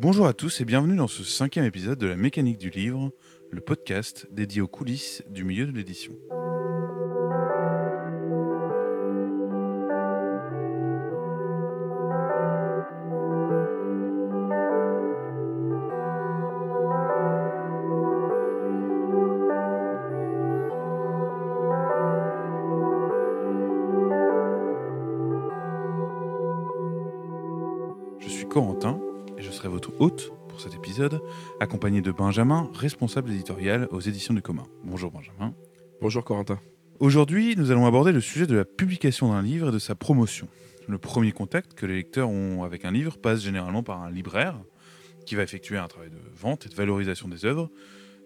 Bonjour à tous et bienvenue dans ce cinquième épisode de la mécanique du livre, le podcast dédié aux coulisses du milieu de l'édition. Hôte pour cet épisode, accompagné de Benjamin, responsable éditorial aux éditions du commun. Bonjour Benjamin. Bonjour Corentin. Aujourd'hui, nous allons aborder le sujet de la publication d'un livre et de sa promotion. Le premier contact que les lecteurs ont avec un livre passe généralement par un libraire qui va effectuer un travail de vente et de valorisation des œuvres.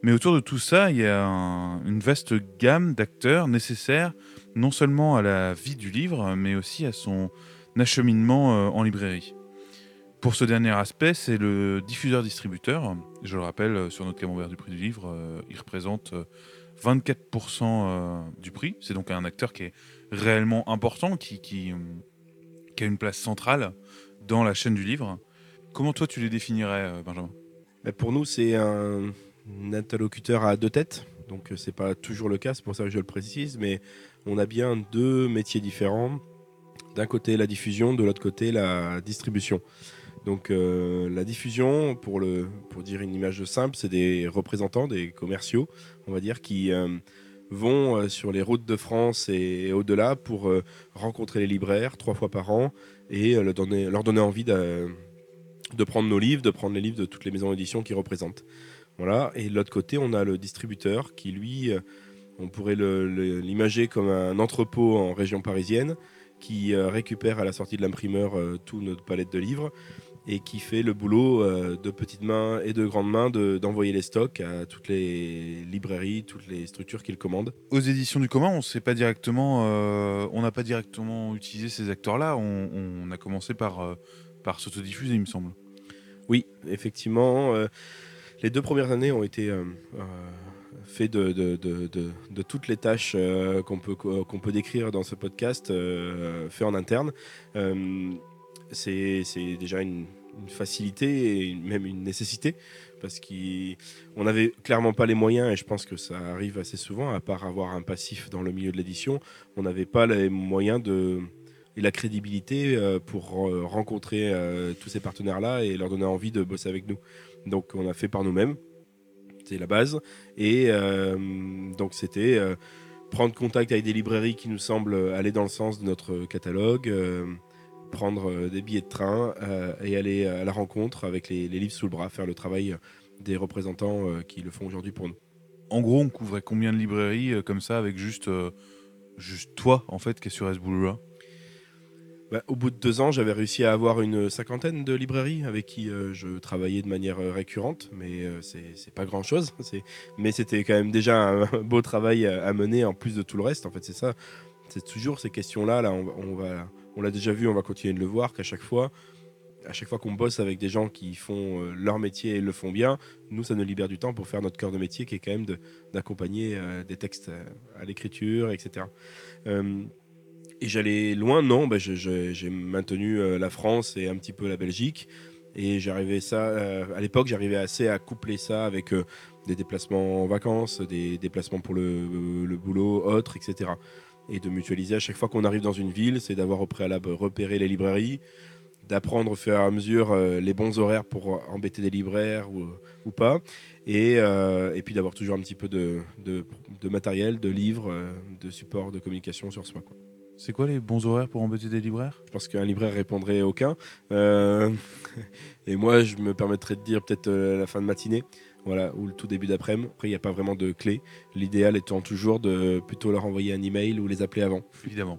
Mais autour de tout ça, il y a un- une vaste gamme d'acteurs nécessaires non seulement à la vie du livre, mais aussi à son acheminement euh, en librairie. Pour ce dernier aspect, c'est le diffuseur-distributeur. Je le rappelle, euh, sur notre camembert du prix du livre, euh, il représente euh, 24% euh, du prix. C'est donc un acteur qui est réellement important, qui, a une place centrale dans la chaîne du livre. Comment toi tu les définirais, Benjamin? Bah, pour nous, c'est un, interlocuteur à deux têtes. Donc, euh, c'est pas toujours le cas, c'est pour ça que je le précise. Mais on a bien deux métiers différents. D'un côté, la diffusion, de l'autre côté, la distribution. Donc, euh, la diffusion, pour, dire une image simple, c'est des représentants, des commerciaux, on va dire, qui euh, vont euh, sur les routes de France et, au-delà pour rencontrer les libraires trois fois par an et leur donner, envie de, prendre nos livres, de prendre les livres de toutes les maisons d'édition qu'ils représentent. Voilà. Et de l'autre côté, on a le distributeur qui, lui, on pourrait l'imager comme un entrepôt en région parisienne qui récupère à la sortie de l'imprimeur toute notre palette de livres et qui fait le boulot euh, de petites mains et de grandes mains de- d'envoyer les stocks à toutes les librairies, toutes les structures qu'ils commandent. Aux éditions du commun, on sait pas directement, euh, on n'a pas directement utilisé ces acteurs-là. On, on a commencé par, euh, par s'autodiffuser, il me semble. Oui, effectivement. euh, les deux premières années ont été faites de, de- de- toutes les tâches euh, qu'on peut, qu'on peut décrire dans ce podcast, euh, fait en interne. Euh, c'est déjà une, une facilité et même une nécessité parce qu'on n'avait clairement pas les moyens et je pense que ça arrive assez souvent, à part avoir un passif dans le milieu de l'édition, on n'avait pas les moyens de et la crédibilité euh, pour euh, rencontrer euh, tous ces partenaires-là et leur donner envie de bosser avec nous. Donc on a fait par nous-mêmes, c'est la base. Et donc c'était prendre contact avec des librairies qui nous semblent aller dans le sens de notre catalogue, prendre euh, des billets de train euh, et aller à la rencontre avec les, les livres sous le bras, faire le travail des représentants euh, qui le font aujourd'hui pour nous. En gros, on couvrait combien de librairies euh, comme ça avec juste, euh, juste toi, en fait, qui est sur Bah, au bout de deux ans, j'avais réussi à avoir une cinquantaine de librairies avec qui euh, je travaillais de manière euh, récurrente, mais euh, c'est pas grand chose. Mais c'était quand même déjà un beau travail à, à mener en plus de tout le reste. En fait, c'est ça. C'est toujours ces questions-là. Là, on va, on l'a déjà vu, on va continuer de le voir qu'à chaque fois, à chaque fois qu'on bosse avec des gens qui font euh, leur métier et le font bien, nous, ça nous libère du temps pour faire notre cœur de métier, qui est quand même d'accompagner euh, des textes euh, à l'écriture, etc. Et j'allais loin, non, bah, j'ai maintenu la France et un petit peu la Belgique. Et j'arrivais ça, à l'époque, j'arrivais assez à coupler ça avec des déplacements en vacances, des déplacements pour le, le boulot, autres, etc. Et de mutualiser à chaque fois qu'on arrive dans une ville, c'est d'avoir au préalable repéré les librairies, d'apprendre au fur et à mesure euh, les bons horaires pour embêter des libraires ou, ou pas, et, euh, et puis d'avoir toujours un petit peu de, de- de matériel, de livres, euh, de support de communication sur soi. quoi. C'est quoi les bons horaires pour embêter des libraires? Je pense qu'un libraire répondrait aucun. Euh, et moi, je me permettrais de dire peut-être euh, la fin de matinée, voilà, ou le tout début d'après-midi. Après, il n'y a pas vraiment de clé. L'idéal étant toujours de plutôt leur envoyer un email ou les appeler avant. Évidemment.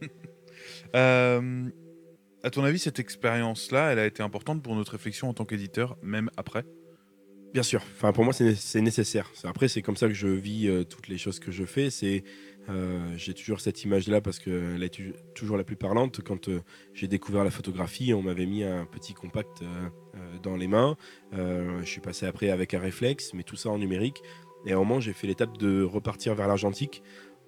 Euh, à ton avis, cette expérience-là, elle a été importante pour notre réflexion en tant qu'éditeur, même après? Bien sûr. Enfin, pour moi, c'est né- c'est nécessaire. Après, c'est comme ça que je vis euh, toutes les choses que je fais. C'est j'ai toujours cette image-là parce qu'elle est toujours la plus parlante. Quand euh, j'ai découvert la photographie, on m'avait mis un petit compact euh, euh, dans les mains. Euh, je suis passé après avec un réflexe, mais tout ça en numérique. Et à un moment, j'ai fait l'étape de repartir vers l'argentique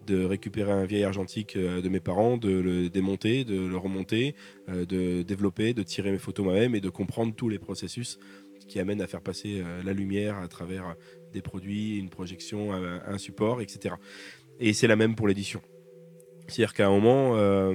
de récupérer un vieil argentique de mes parents, de le démonter, de le remonter, de développer, de tirer mes photos moi-même et de comprendre tous les processus qui amènent à faire passer la lumière à travers des produits, une projection, un support, etc. Et c'est la même pour l'édition. C'est-à-dire qu'à un moment, euh,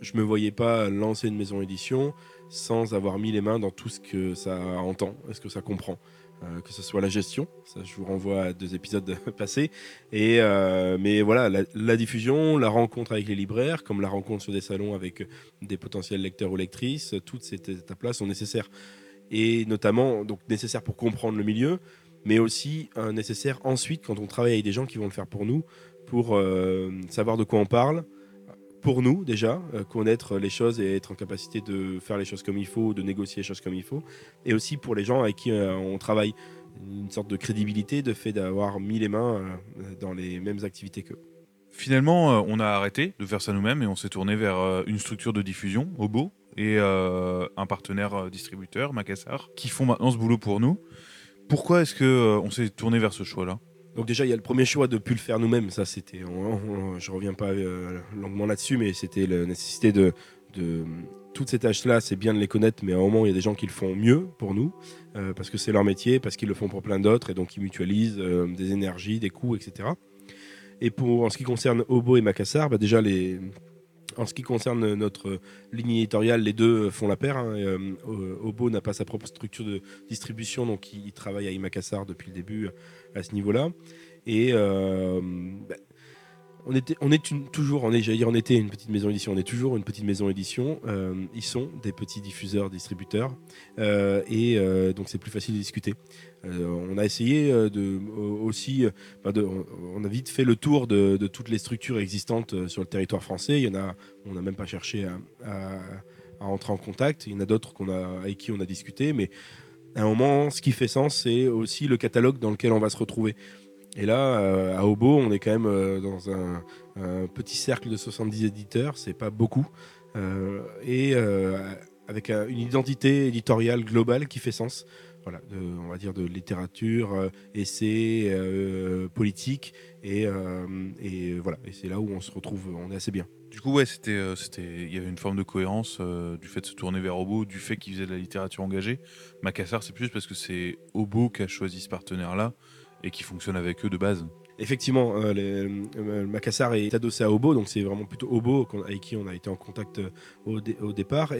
je me voyais pas lancer une maison édition sans avoir mis les mains dans tout ce que ça entend, ce que ça comprend. Euh, que ce soit la gestion, ça je vous renvoie à deux épisodes passés, et euh, mais voilà la, diffusion, la rencontre avec les libraires, comme la rencontre sur des salons avec des potentiels lecteurs ou lectrices, toutes ces étapes-là sont nécessaires et notamment donc nécessaires pour comprendre le milieu, mais aussi nécessaires ensuite quand on travaille avec des gens qui vont le faire pour nous, pour euh, savoir de quoi on parle, pour nous déjà, euh, connaître les choses et être en capacité de faire les choses comme il faut, de négocier les choses comme il faut, et aussi pour les gens avec qui euh, on travaille, une sorte de crédibilité de fait d'avoir mis les mains dans les mêmes activités qu'eux. Finalement, on a arrêté de faire ça nous-mêmes et on s'est tourné vers une structure de diffusion, Obo, et un partenaire distributeur, Macassar, qui font maintenant ce boulot pour nous. Pourquoi est-ce qu'on s'est tourné vers ce choix-là? Donc déjà, il y a le premier choix de ne plus le faire nous-mêmes. Ça, c'était, je reviens pas euh, longuement là-dessus, mais c'était la nécessité de, toutes ces tâches-là, c'est bien de les connaître, mais à un moment, il y a des gens qui le font mieux pour nous, euh, parce que c'est leur métier, parce qu'ils le font pour plein d'autres, et donc ils mutualisent euh, des énergies, des coûts, etc. Et pour en ce qui concerne Obo et Macassar, bah déjà les, en ce qui concerne notre ligne éditoriale, les deux font la paire. Hein. Obo n'a pas sa propre structure de distribution, donc il travaille à Macassar depuis le début à ce niveau-là. Et euh, bah, on était, on est toujours, on est, dire, on était une petite maison édition, on est toujours une petite maison édition. Euh, ils sont des petits diffuseurs, distributeurs, euh, et donc c'est plus facile de discuter. on a essayé de aussi, on a vite fait le tour de, toutes les structures existantes sur le territoire français. Il y en a, on n'a même pas cherché à, à, entrer en contact. Il y en a d'autres avec qui on a discuté, mais à un moment, ce qui fait sens, c'est aussi le catalogue dans lequel on va se retrouver. Et là, euh, à Obo, on est quand même euh, dans un, petit cercle de 70 éditeurs, c'est pas beaucoup, euh, et avec une identité éditoriale globale qui fait sens. Voilà, on va dire de littérature, essai, politique, et voilà, et c'est là où on se retrouve, on est assez bien. Du coup, ouais, c'était, euh, c'était, il y avait une forme de cohérence euh, du fait de se tourner vers Obo, du fait qu'il faisait de la littérature engagée. Macassar, c'est plus parce que c'est Obo qui a choisi ce partenaire-là et qui fonctionne avec eux de base. Effectivement, euh, Macassar est adossé à Obo, donc c'est vraiment plutôt Obo avec qui on a été en contact au, départ.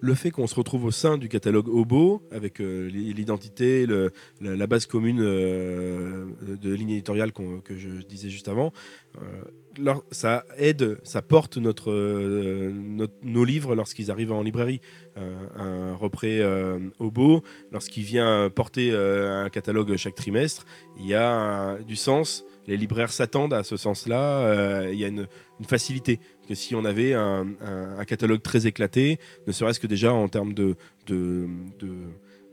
Le fait qu'on se retrouve au sein du catalogue Obo, avec euh, l'identité, la, base commune euh, de ligne éditoriale que je disais juste avant, euh, ça aide, ça porte nos livres lorsqu'ils arrivent en librairie. un repré Obo, lorsqu'il vient porter un catalogue chaque trimestre, il y a du sens les libraires s'attendent à ce sens-là. Il y a une, facilité que si on avait un, catalogue très éclaté, ne serait-ce que déjà en termes de, de,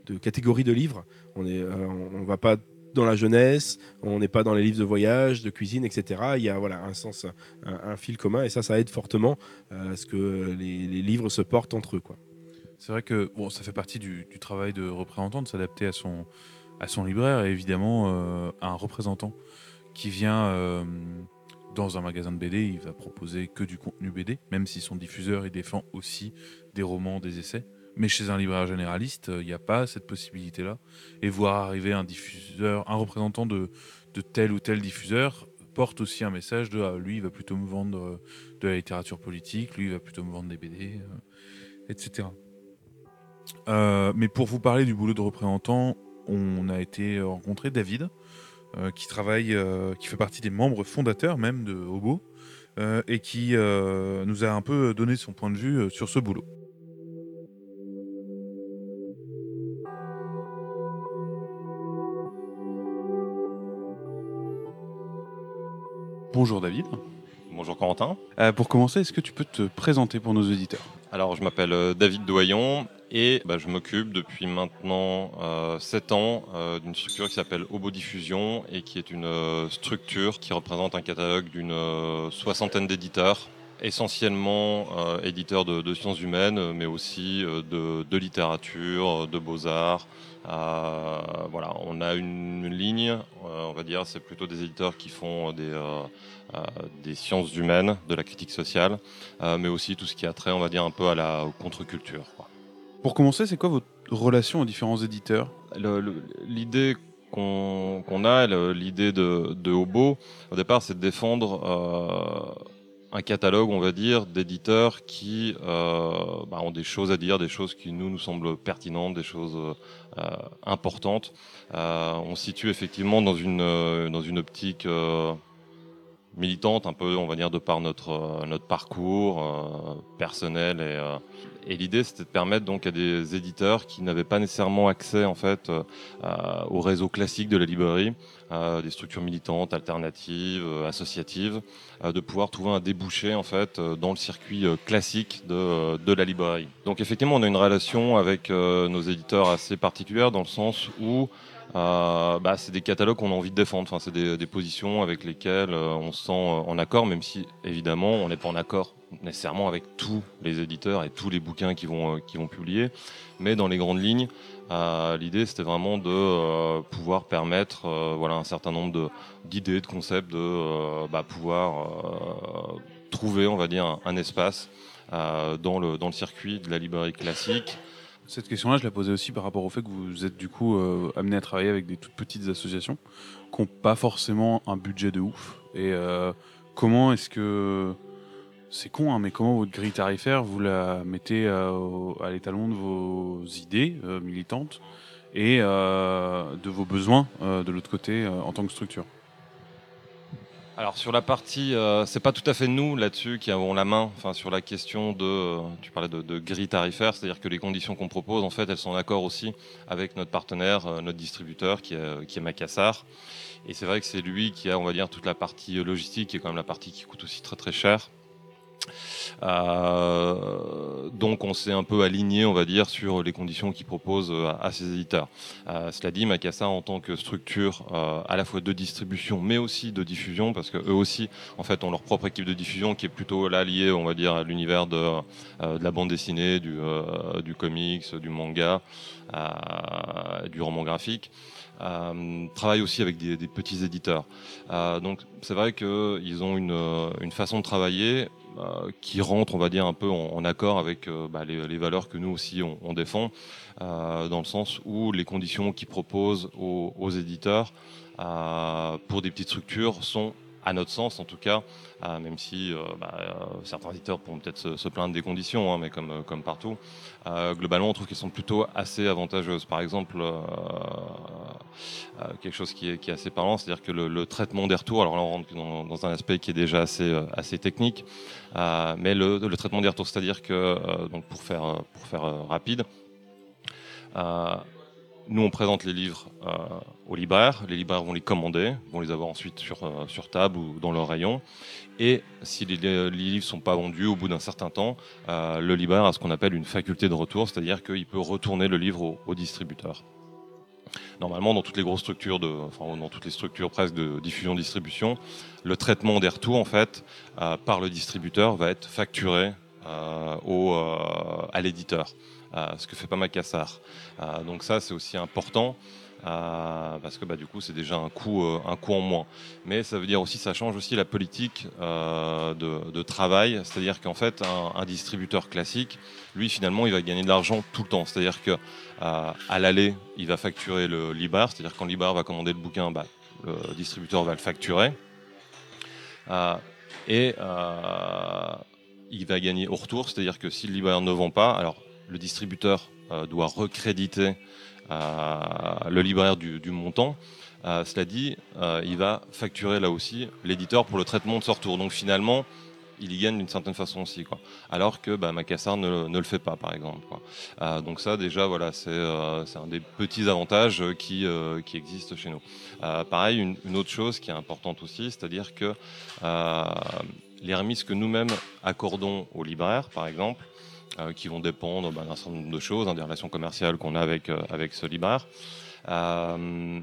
de, catégories de livres. On ne euh, on va pas dans la jeunesse, on n'est pas dans les livres de voyage, de cuisine, etc. Il y a voilà, un sens, un, fil commun, et ça, ça aide fortement euh, à ce que les, livres se portent entre eux. C'est vrai que bon, ça fait partie du, travail de représentant de s'adapter à son, à son libraire et évidemment euh, à un représentant qui vient dans un magasin de BD, il va proposer que du contenu BD, même si son diffuseur défend aussi des romans, des essais. Mais chez un libraire généraliste, il n'y a pas cette possibilité-là. Et voir arriver un diffuseur, un représentant de, tel ou tel diffuseur porte aussi un message de ah, lui, il va plutôt me vendre euh, de la littérature politique, lui, il va plutôt me vendre des BD, euh, etc. Euh, mais pour vous parler du boulot de représentant, on a été rencontrer David, euh, qui travaille, euh, qui fait partie des membres fondateurs même de Hobo, euh, et qui nous a un peu donné son point de vue sur ce boulot. Bonjour David. Bonjour Corentin. pour commencer, est-ce que tu peux te présenter pour nos auditeurs? Alors, je m'appelle David Doyon et bah, je m'occupe depuis maintenant euh, 7 ans euh, d'une structure qui s'appelle Obo Diffusion et qui est une euh, structure qui représente un catalogue d'une euh, soixantaine d'éditeurs essentiellement éditeur de, sciences humaines, mais aussi de, littérature, de beaux-arts. voilà, on a une, ligne, on va dire, c'est plutôt des éditeurs qui font des sciences humaines, de la critique sociale, mais aussi tout ce qui a trait, on va dire, un peu à la contre-culture. Pour commencer, c'est quoi votre relation aux différents éditeurs? L'idée qu'on a, l'idée de, Hobo, au départ, c'est de défendre euh, un catalogue, on va dire, d'éditeurs qui euh, bah, ont des choses à dire, des choses qui nous nous semblent pertinentes, des choses euh, importantes. on se situe effectivement dans une dans une optique militante, un peu, on va dire, de par notre, euh, notre parcours euh, personnel. Et, euh, et l'idée, c'était de permettre donc à des éditeurs qui n'avaient pas nécessairement accès en fait au réseau classique de la librairie, des structures militantes, alternatives, associatives, de pouvoir trouver un débouché en fait dans le circuit classique de, de la librairie. Donc effectivement, on a une relation avec nos éditeurs assez particulière dans le sens où euh, bah, c'est des catalogues qu'on a envie de défendre. Enfin, c'est des, positions avec lesquelles euh, on se sent euh, en accord, même si évidemment on n'est pas en accord nécessairement avec tous les éditeurs et tous les bouquins qui vont, qui vont publier. Mais dans les grandes lignes, l'idée c'était vraiment de pouvoir permettre voilà, un certain nombre d'idées, de, concepts, de bah, pouvoir trouver, on va dire, un, espace dans, le, dans le circuit de la librairie classique. Cette question-là, je la posais aussi par rapport au fait que vous êtes du coup euh, amené à travailler avec des toutes petites associations qui n'ont pas forcément un budget de ouf. Et euh, comment est-ce que c'est con, hein, mais comment votre grille tarifaire vous la mettez euh, à l'étalon de vos idées militantes et de vos besoins de l'autre côté en tant que structure? Alors sur la partie, euh, c'est pas tout à fait nous là-dessus qui avons la main, enfin sur la question de, euh, tu parlais de, de grille tarifaire, c'est-à-dire que les conditions qu'on propose, en fait, elles sont en accord aussi avec notre partenaire, euh, notre distributeur qui est, qui est Macassar. Et c'est vrai que c'est lui qui a, on va dire, toute la partie logistique, qui est quand même la partie qui coûte aussi très très cher. Euh, donc on s'est un peu aligné, on va dire, sur les conditions qu'il propose euh, à, ses éditeurs. Euh, cela dit, Macassa en tant que structure à la fois de distribution, mais aussi de diffusion, parce que eux aussi, en fait, ont leur propre équipe de diffusion qui est plutôt là liée, on va dire, à l'univers de, la bande dessinée, du, du comics, du manga, du roman graphique. Euh, travaille aussi avec des, petits éditeurs. Euh, donc c'est vrai qu'ils ont une, une, façon de travailler euh, qui rentre, on va dire, un peu en, accord avec bah, les, valeurs que nous aussi on, défend, dans le sens où les conditions qu'ils proposent aux éditeurs pour des petites structures sont à notre sens en tout cas, euh, même si euh, bah, euh, certains éditeurs pourront peut-être se, plaindre des conditions, hein, mais comme, partout, globalement on trouve qu'elles sont plutôt assez avantageuses. Par exemple, quelque chose qui est, assez parlant, c'est-à-dire que le, traitement des retours, alors là on rentre dans, un aspect qui est déjà assez, technique, mais le, traitement des retours, c'est-à-dire que, pour faire rapide, nous, on présente les livres euh, aux libraires. Les libraires vont les commander, vont les avoir ensuite sur, euh, sur table ou dans leur rayon. Et si les, livres ne sont pas vendus au bout d'un certain temps, euh, le libraire a ce qu'on appelle une faculté de retour, c'est-à-dire qu'il peut retourner le livre au, distributeur. Normalement, dans toutes les grosses structures, de, enfin, dans toutes les structures presque de diffusion-distribution, le traitement des retours, en fait, par le distributeur va être facturé à l'éditeur. Euh, ce que fait pas Macassar. Euh, donc ça, c'est aussi important. Euh, parce que bah, du coup c'est déjà un coût, un coût en moins. Mais ça veut dire aussi ça change aussi la politique de, travail, c'est-à-dire qu'en fait un, distributeur classique, lui finalement il va gagner de l'argent tout le temps, c'est-à-dire que à l'aller il va facturer le libraire, c'est-à-dire quand le libraire va commander le bouquin, bah, le distributeur va le facturer et il va gagner au retour, c'est-à-dire que si le libraire ne vend pas, alors le distributeur euh, doit recréditer euh, le libraire du, montant. Euh, cela dit, il va facturer là aussi l'éditeur pour le traitement de ce retour. Donc finalement, il y gagne d'une certaine façon aussi. Alors que bah, Macassar ne, le fait pas, par exemple. donc ça, déjà, voilà, c'est un des petits avantages qui, qui existent chez nous. pareil, une, une, autre chose qui est importante aussi, c'est-à-dire que les remises que nous-mêmes accordons aux libraires, par exemple, euh, qui vont dépendre bah, d'un certain nombre de choses, hein, des relations commerciales qu'on a avec, euh, avec ce libraire. Euh,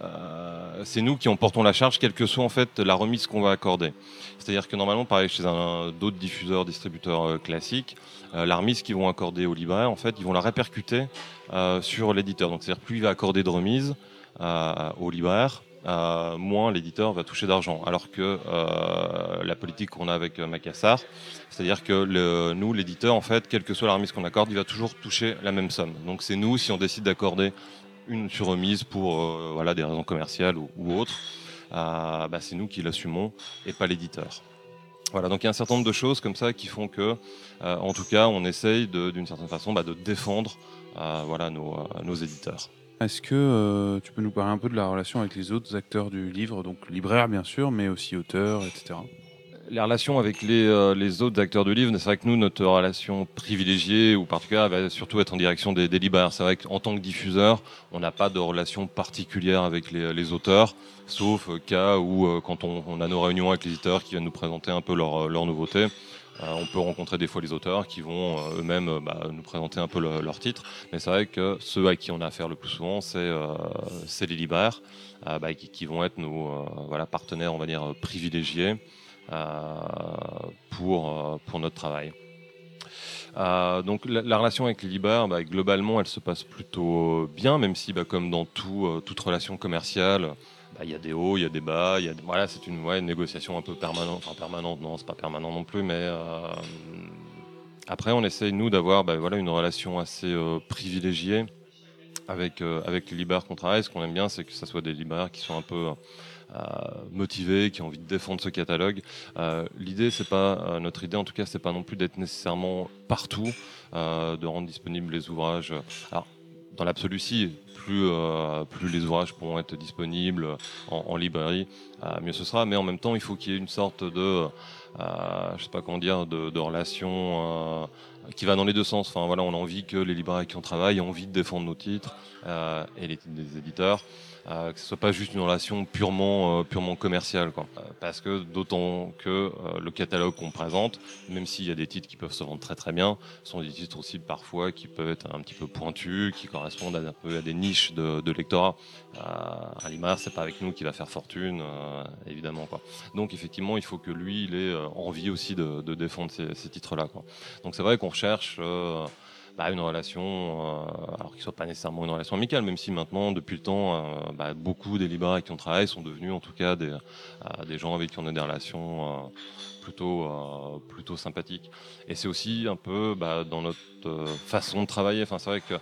euh, c'est nous qui en portons la charge, quelle que soit en fait la remise qu'on va accorder. C'est-à-dire que normalement, pareil chez un, d'autres diffuseurs, distributeurs euh, classiques, la remise qu'ils vont accorder au libraire, en fait, ils vont la répercuter sur l'éditeur. Donc, c'est-à-dire plus il va accorder de remise au libraire, moins l'éditeur va toucher d'argent. Alors que la politique qu'on a avec Macassar, c'est-à-dire que nous, l'éditeur, en fait, quelle que soit la remise qu'on accorde, il va toujours toucher la même somme. Donc c'est nous, si on décide d'accorder une surremise pour euh, voilà, des raisons commerciales ou, autres, euh, bah, c'est nous qui l'assumons et pas l'éditeur. Voilà, donc il y a un certain nombre de choses comme ça qui font que, euh, en tout cas, on essaye d'une certaine façon bah, de défendre voilà, nos éditeurs. Est-ce que tu peux nous parler un peu de la relation avec les autres acteurs du livre, donc libraire bien sûr, mais aussi auteurs, etc les relations avec les, euh, les, autres acteurs du livre, c'est vrai que nous, notre relation privilégiée ou particulière va surtout être en direction des, libraires. C'est vrai qu'en tant que diffuseur, on n'a pas de relation particulière avec les, auteurs, sauf cas où, euh, quand on, a nos réunions avec les éditeurs qui viennent nous présenter un peu leurs leur nouveautés, euh, on peut rencontrer des fois les auteurs qui vont eux-mêmes bah, nous présenter un peu leurs leur titres. Mais c'est vrai que ceux à qui on a affaire le plus souvent, c'est les libraires bah, qui, qui, vont être nos partenaires, on va dire, privilégiés. Euh, pour, euh, notre travail. Euh, donc la, relation avec les libraires, bah, globalement, elle se passe plutôt bien, même si, comme dans tout, toute relation commerciale, bah, y a des hauts, il y a des bas, voilà, c'est une, négociation un peu permanente, enfin permanente, non, c'est pas permanent non plus, mais après, on essaye nous d'avoir, voilà, une relation assez privilégiée avec avec les libraires qu'on travaille. Ce qu'on aime bien, c'est que ce soit des libraires qui sont un peu euh, motivés, qui ont envie de défendre ce catalogue. Euh, l'idée, c'est pas euh, notre idée, en tout cas, c'est pas non plus d'être nécessairement partout, de rendre disponibles les ouvrages. Alors, dans l'absolu, si, plus, plus les ouvrages pourront être disponibles en, librairie, mieux ce sera. Mais en même temps, il faut qu'il y ait une sorte de, je sais pas comment dire, de, relation qui va dans les deux sens. Enfin, voilà, on a envie que les libraires qui on travaille aient envie de défendre nos titres et les titres des éditeurs. Euh, que ce soit pas juste une relation purement, euh, purement commerciale. Quoi. Euh, parce que d'autant que le catalogue qu'on présente, même s'il y a des titres qui peuvent se vendre très très bien, sont des titres aussi parfois qui peuvent être un petit peu pointus, qui correspondent à, un peu à des niches de, de lectorat. un libraire, c'est pas avec nous qu'il va faire fortune, évidemment. Quoi. Donc effectivement, il faut que lui, il ait envie aussi de, de défendre ces, ces titres-là. Quoi. Donc c'est vrai qu'on recherche bah, une relation, euh, alors qu'il soit pas nécessairement une relation amicale, même si maintenant, depuis le temps, euh, bah, beaucoup des libraires avec qui on travaille sont devenus en tout cas des, euh, des gens avec qui on a des relations plutôt, plutôt sympathiques. Et c'est aussi un peu bah, dans notre façon de travailler. Enfin, c'est vrai que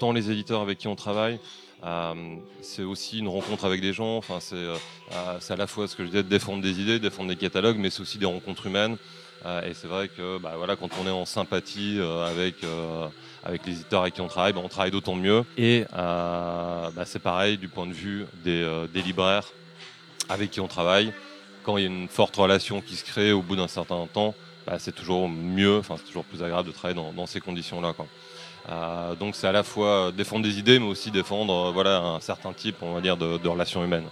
tant les éditeurs avec qui on travaille, c'est aussi une rencontre avec des gens. Enfin, c'est à la fois ce que je disais, défendre des idées, défendre des catalogues, mais c'est aussi des rencontres humaines. Euh, et c'est vrai que bah, voilà, quand on est en sympathie euh, avec, euh, avec les éditeurs avec qui on travaille, bah, on travaille d'autant mieux. Et bah, c'est pareil du point de vue des, des, libraires avec qui on travaille. Quand il y a une forte relation qui se crée au bout d'un certain temps, c'est toujours mieux, enfin c'est toujours plus agréable de travailler dans, dans ces conditions-là. donc c'est à la fois défendre des idées, mais aussi défendre voilà, un certain type, on va dire, de, de relations humaines.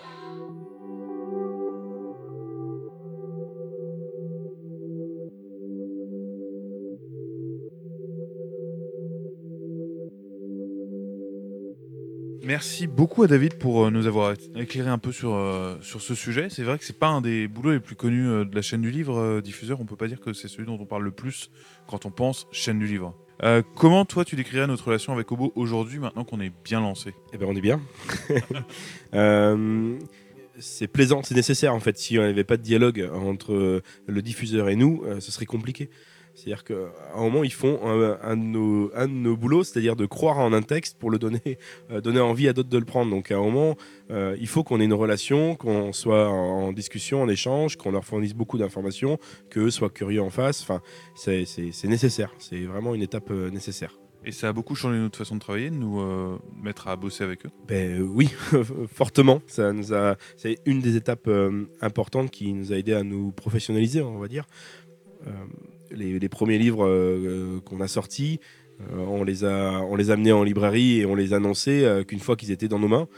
Merci beaucoup à David pour euh, nous avoir éclairé un peu sur, euh, sur ce sujet. C'est vrai que c'est pas un des boulots les plus connus euh, de la chaîne du livre diffuseur. On peut pas dire que c'est celui dont on parle le plus quand on pense chaîne du livre. comment toi tu décrirais notre relation avec Obo aujourd'hui maintenant qu'on est bien lancé? Eh ben on est bien. c'est plaisant, c'est nécessaire en fait. Si on n'avait pas de dialogue entre le diffuseur et nous, ce serait compliqué. C'est-à-dire qu'à un moment, ils font un, de, nos, un de nos boulots, c'est-à-dire de croire en un texte pour le donner, euh, donner envie à d'autres de le prendre. Donc à un moment, euh, il faut qu'on ait une relation, qu'on soit en, discussion, en échange, qu'on leur fournisse beaucoup d'informations, qu'eux soient curieux en face. Enfin, c'est nécessaire. C'est vraiment une étape euh, nécessaire. Et ça a beaucoup changé notre façon de travailler, de nous mettre à bosser avec eux? Ben, Oui, fortement. Ça nous a, c'est une des étapes importantes qui nous a aidé à nous professionnaliser, on va dire les, premiers livres euh, qu'on a sortis, euh, on les a, on les amenés en librairie et on les annonçait euh, qu'une fois qu'ils étaient dans nos mains.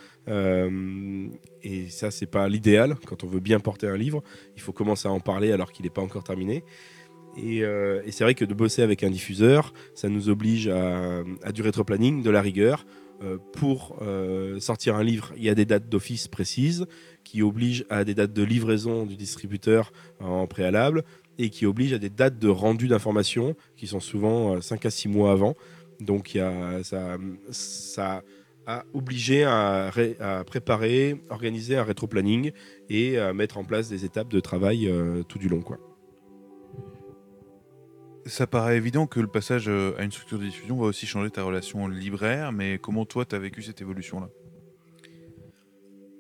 et ça, c'est pas l'idéal. Quand on veut bien porter un livre, il faut commencer à en parler alors qu'il n'est pas encore terminé. Et, c'est vrai que de bosser avec un diffuseur, ça nous oblige à, du rétroplanning, de la rigueur. pour sortir un livre, il y a des dates d'office précises qui obligent à des dates de livraison du distributeur en préalable et qui obligent à des dates de rendu d'informations qui sont souvent 5 à 6 mois avant. Donc y a, ça, ça a obligé à, préparer, organiser un rétro-planning et mettre en place des étapes de travail tout du long. Ça paraît évident que le passage euh, à une structure de diffusion va aussi changer ta relation libraire, mais comment toi tu as vécu cette évolution-là?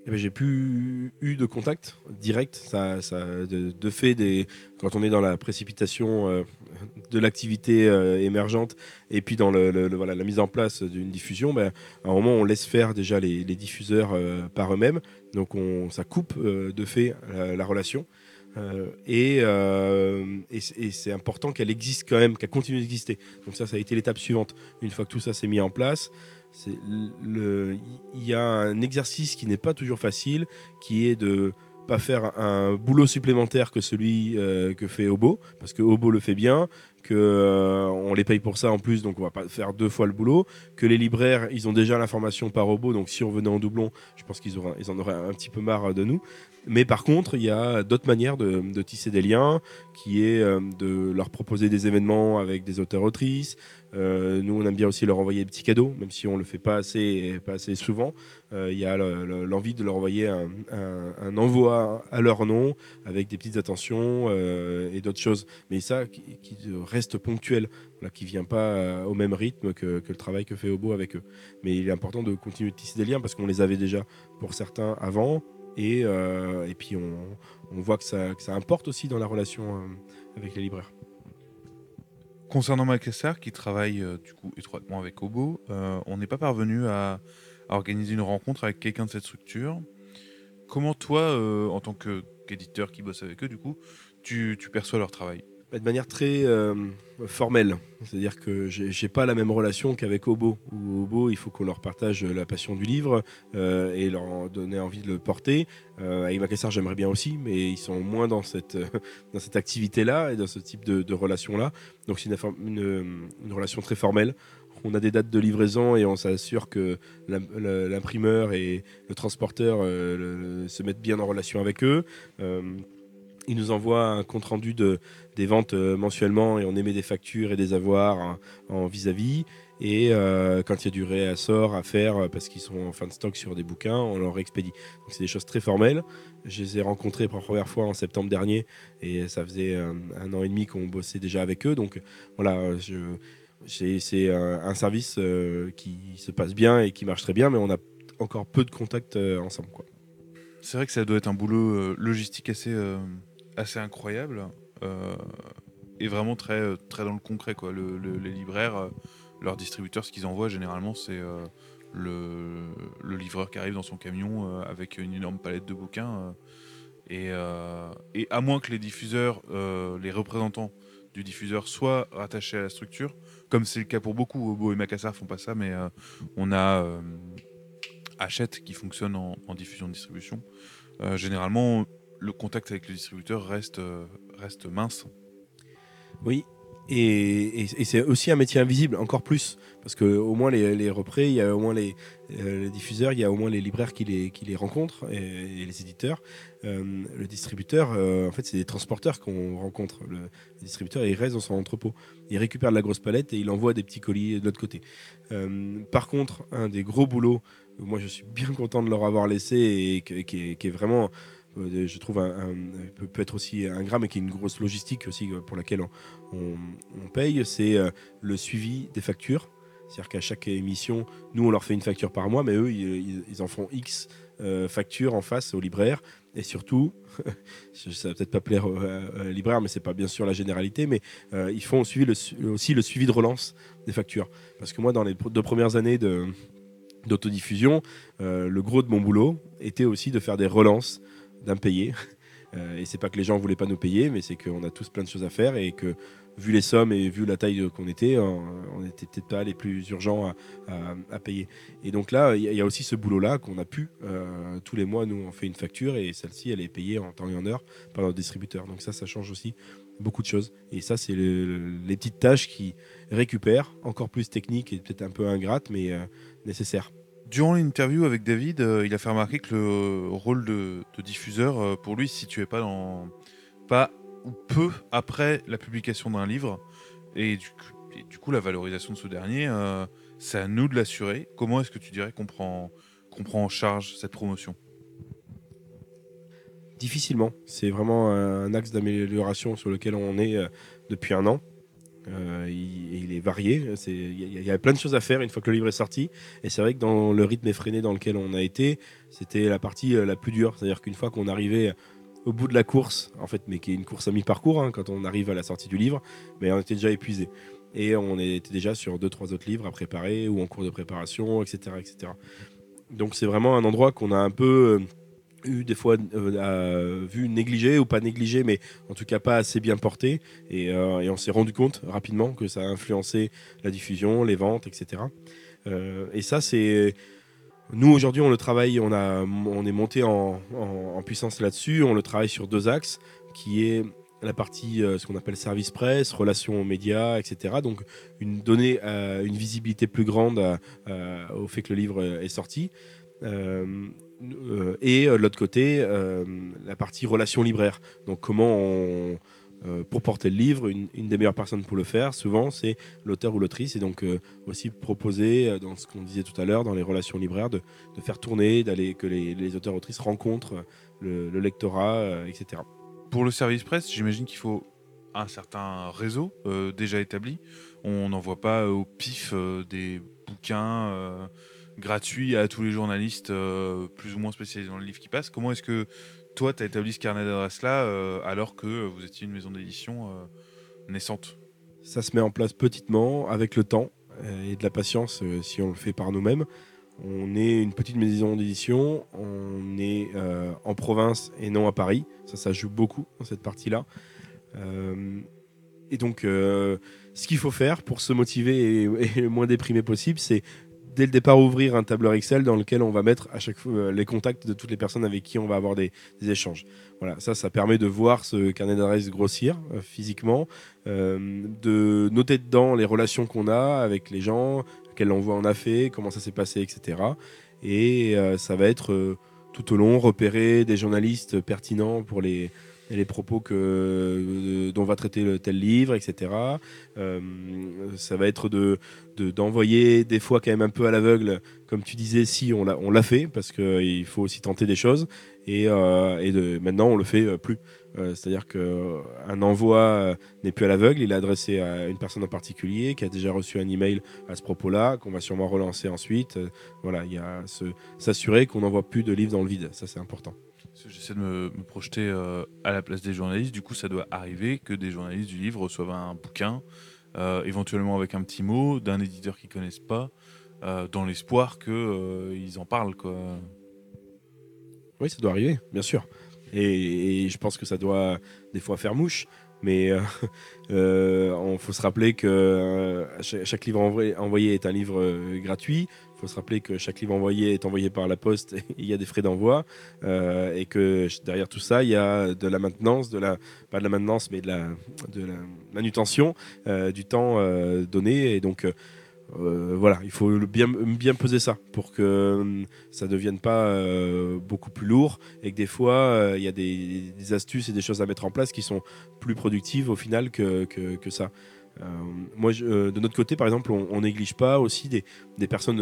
Eh ben, j'ai plus eu de contact direct. Ça, ça de, fait, des, quand on est dans la précipitation euh, de l'activité euh, émergente et puis dans le, voilà, la mise en place d'une diffusion, ben, à un moment, on laisse faire déjà les, diffuseurs par eux-mêmes. Donc, on, ça coupe de fait la relation. Euh, euh, et, c'est important qu'elle existe quand même, qu'elle continue d'exister. Donc ça, ça a été l'étape suivante. Une fois que tout ça s'est mis en place, il y a un exercice qui n'est pas toujours facile, qui est de pas faire un boulot supplémentaire que celui euh, que fait Obo, parce que Obo le fait bien, que on les paye pour ça en plus, donc on va pas faire deux fois le boulot, que les libraires, ils ont déjà l'information par Obo, donc si on venait en doublon, je pense qu'ils ils en auraient un petit peu marre de nous. Mais par contre, il y a d'autres manières de, tisser des liens, qui est euh, de leur proposer des événements avec des auteurs-autrices. Euh, nous, on aime bien aussi leur envoyer des petits cadeaux, même si on le fait pas assez, pas assez souvent. Euh, il y a l'envie de leur envoyer un, envoi à leur nom, avec des petites attentions et d'autres choses. Mais ça, qui, reste ponctuel, qui ne vient pas au même rythme que, le travail que fait Obo avec eux. Mais il est important de continuer de tisser des liens, parce qu'on les avait déjà pour certains avant, et, euh, et puis on, on voit que ça, ça, importe aussi dans la relation euh, avec les libraires. Concernant Macassar, qui travaille euh, du coup étroitement avec Obo, on n'est pas parvenu à, à, organiser une rencontre avec quelqu'un de cette structure. Comment toi, en tant qu'éditeur qui bosse avec eux, du coup, tu, tu perçois leur travail? De manière très euh, formelle. C'est-à-dire que j'ai pas la même relation qu'avec Obo. Où Obo, il faut qu'on leur partage la passion du livre euh, et leur donner envie de le porter. Euh, avec Macassar, j'aimerais bien aussi, mais ils sont moins dans cette, dans cette activité-là et dans ce type de, relation-là. Donc c'est une, relation très formelle on a des dates de livraison et on s'assure que l'imprimeur et le transporteur se mettent bien en relation avec eux. Il nous envoie un compte rendu de, des ventes euh, mensuellement et on émet des factures et des avoirs en vis-à-vis. Et euh, quand il y a du réassort à faire euh, parce qu'ils sont en fin de stock sur des bouquins, on leur expédie. Donc c'est des choses très formelles. Je les ai rencontrés pour la première fois en septembre dernier et ça faisait un, an et demi qu'on bossait déjà avec eux. Donc voilà, c'est un, service qui se passe bien et qui marche très bien, mais on a encore peu de contacts ensemble. C'est vrai que ça doit être un boulot logistique assez assez incroyable euh, et vraiment très, euh, très dans le concret. Quoi. les libraires, euh, leurs distributeurs, ce qu'ils envoient généralement, c'est le, livreur qui arrive dans son camion avec une énorme palette de bouquins. Et, à moins que les diffuseurs, les représentants du diffuseur soient rattachés à la structure, comme c'est le cas pour beaucoup, Obo et Macassar font pas ça, mais on a Hachette qui fonctionne en, en diffusion de distribution. généralement, le contact avec le distributeur reste, reste mince. Oui, et, c'est aussi un métier invisible, encore plus, parce qu'au moins les, les représ, il y a au moins les, euh, diffuseurs, il y a au moins les libraires qui les, qui les rencontrent, et, les éditeurs. Euh, le distributeur, en fait, c'est des transporteurs qu'on rencontre. Le, distributeur, il reste dans son entrepôt. Il récupère de la grosse palette et il envoie des petits colis de l'autre côté. par contre, un des gros boulots, moi je suis bien content de leur avoir laissé et qui est vraiment euh, je trouve, un, peut, être aussi ingrat, mais qui est une grosse logistique aussi euh, pour laquelle on, paye, c'est euh, le suivi des factures. C'est-à-dire qu'à chaque émission, nous, on leur fait une facture par mois, mais eux, ils, en font X factures en face aux libraires. Et surtout, ça va peut-être pas plaire aux, libraires, mais c'est pas bien sûr la généralité, mais ils font aussi le suivi de relance des factures. Parce que moi, dans les deux premières années d'autodiffusion, le gros de mon boulot était aussi de faire des relances d'impayés. Euh, et c'est pas que les gens voulaient pas nous payer, mais c'est qu'on a tous plein de choses à faire et que vu les sommes et vu la taille qu'on était, on n'était peut-être pas les plus urgents à, payer. Et donc là, il y, a aussi ce boulot-là qu'on a pu. Euh, tous les mois, nous, on fait une facture et celle-ci, elle est payée en temps et en heure par notre distributeur. Donc ça, ça change aussi beaucoup de choses. Et ça, c'est les petites tâches qui récupèrent, encore plus techniques et peut-être un peu ingrates, mais nécessaires. Durant l'interview avec David, il a fait remarquer que le rôle de, diffuseur, pour lui, se situait pas dans pas ou peu après la publication d'un livre. Et du, coup, la valorisation de ce dernier, euh, c'est à nous de l'assurer. Comment est-ce que tu dirais qu'on prend, prend en charge cette promotion? Difficilement. C'est vraiment un axe d'amélioration sur lequel on est euh, depuis un an. Euh, il, est varié. Il y, a plein de choses à faire une fois que le livre est sorti. Et c'est vrai que dans le rythme effréné dans lequel on a été, c'était la partie la plus dure. C'est-à-dire qu'une fois qu'on arrivait au bout de la course, en fait, mais qui est une course à mi-parcours hein, quand on arrive à la sortie du livre, mais on était déjà épuisé. Et on était déjà sur deux, trois autres livres à préparer ou en cours de préparation, etc. etc. Donc c'est vraiment un endroit qu'on a un peu euh, eu des fois euh, vu négligé ou pas négligé, mais en tout cas pas assez bien porté. Et, euh, et on s'est rendu compte rapidement que ça a influencé la diffusion, les ventes, etc. et ça, c'est nous, aujourd'hui, on le travaille, on, a, on est monté en, puissance là-dessus. On le travaille sur deux axes, qui est la partie, euh, ce qu'on appelle service presse, relations aux médias, etc. Donc, une donner euh, une visibilité plus grande euh, au fait que le livre est sorti. Et de l'autre côté, la partie relations libraires. Donc, comment on euh, pour porter le livre, une, des meilleures personnes pour le faire, souvent, c'est l'auteur ou l'autrice. Et donc, euh, aussi proposer, euh, dans ce qu'on disait tout à l'heure, dans les relations libraires, de, faire tourner, d'aller que les, auteurs-autrices rencontrent le, lectorat, etc. Pour le service presse, j'imagine qu'il faut un certain réseau déjà établi. On n'envoie pas au pif des bouquins gratuits à tous les journalistes plus ou moins spécialisés dans le livre qui passe. Comment est-ce que toi, tu as établi ce carnet d'adresses-là euh, alors que vous étiez une maison d'édition euh, naissante? Ça se met en place petitement, avec le temps euh, et de la patience si on le fait par nous-mêmes. On est une petite maison d'édition, on est en province et non à Paris. Ça, ça joue beaucoup dans cette partie-là. et donc, ce qu'il faut faire pour se motiver et le moins déprimé possible, c'est dès le départ ouvrir un tableur Excel dans lequel on va mettre à chaque fois euh, les contacts de toutes les personnes avec qui on va avoir des, échanges. Voilà, ça, ça permet de voir ce carnet d'adresses grossir euh, physiquement, euh, de noter dedans les relations qu'on a avec les gens, quel envoi on a fait, comment ça s'est passé, etc. Et ça va être tout au long repérer des journalistes pertinents pour les les propos que, euh, dont va traiter tel livre, etc. Euh, ça va être de, d'envoyer des fois quand même un peu à l'aveugle, comme tu disais, si on l'a, on l'a fait, parce qu'il faut aussi tenter des choses, et, euh, et maintenant on le fait plus. c'est-à-dire qu'un envoi n'est plus à l'aveugle, il est adressé à une personne en particulier qui a déjà reçu un email à ce propos-là, qu'on va sûrement relancer ensuite. voilà, il y a s'assurer qu'on n'envoie plus de livres dans le vide, ça c'est important. J'essaie de me, projeter euh, à la place des journalistes. Du coup, ça doit arriver que des journalistes du livre reçoivent un bouquin, euh, éventuellement avec un petit mot, d'un éditeur qu'ils connaissent pas, euh, dans l'espoir qu'ils en parlent. Quoi. Oui, ça doit arriver, bien sûr. Et, je pense que ça doit des fois faire mouche. Mais il faut se rappeler que chaque, livre envoyé est un livre gratuit faut se rappeler que chaque livre envoyé est envoyé par la poste il y a des frais d'envoi euh, et que derrière tout ça, il y a de la maintenance, pas de la maintenance, mais de la, manutention euh, du temps euh, donné. Et donc, voilà, il faut bien, bien peser ça pour que ça ne devienne pas beaucoup plus lourd et que des fois, il y a des, astuces et des choses à mettre en place qui sont plus productives au final que, que ça. Euh, moi, euh, de notre côté, par exemple, on, néglige pas aussi des, personnes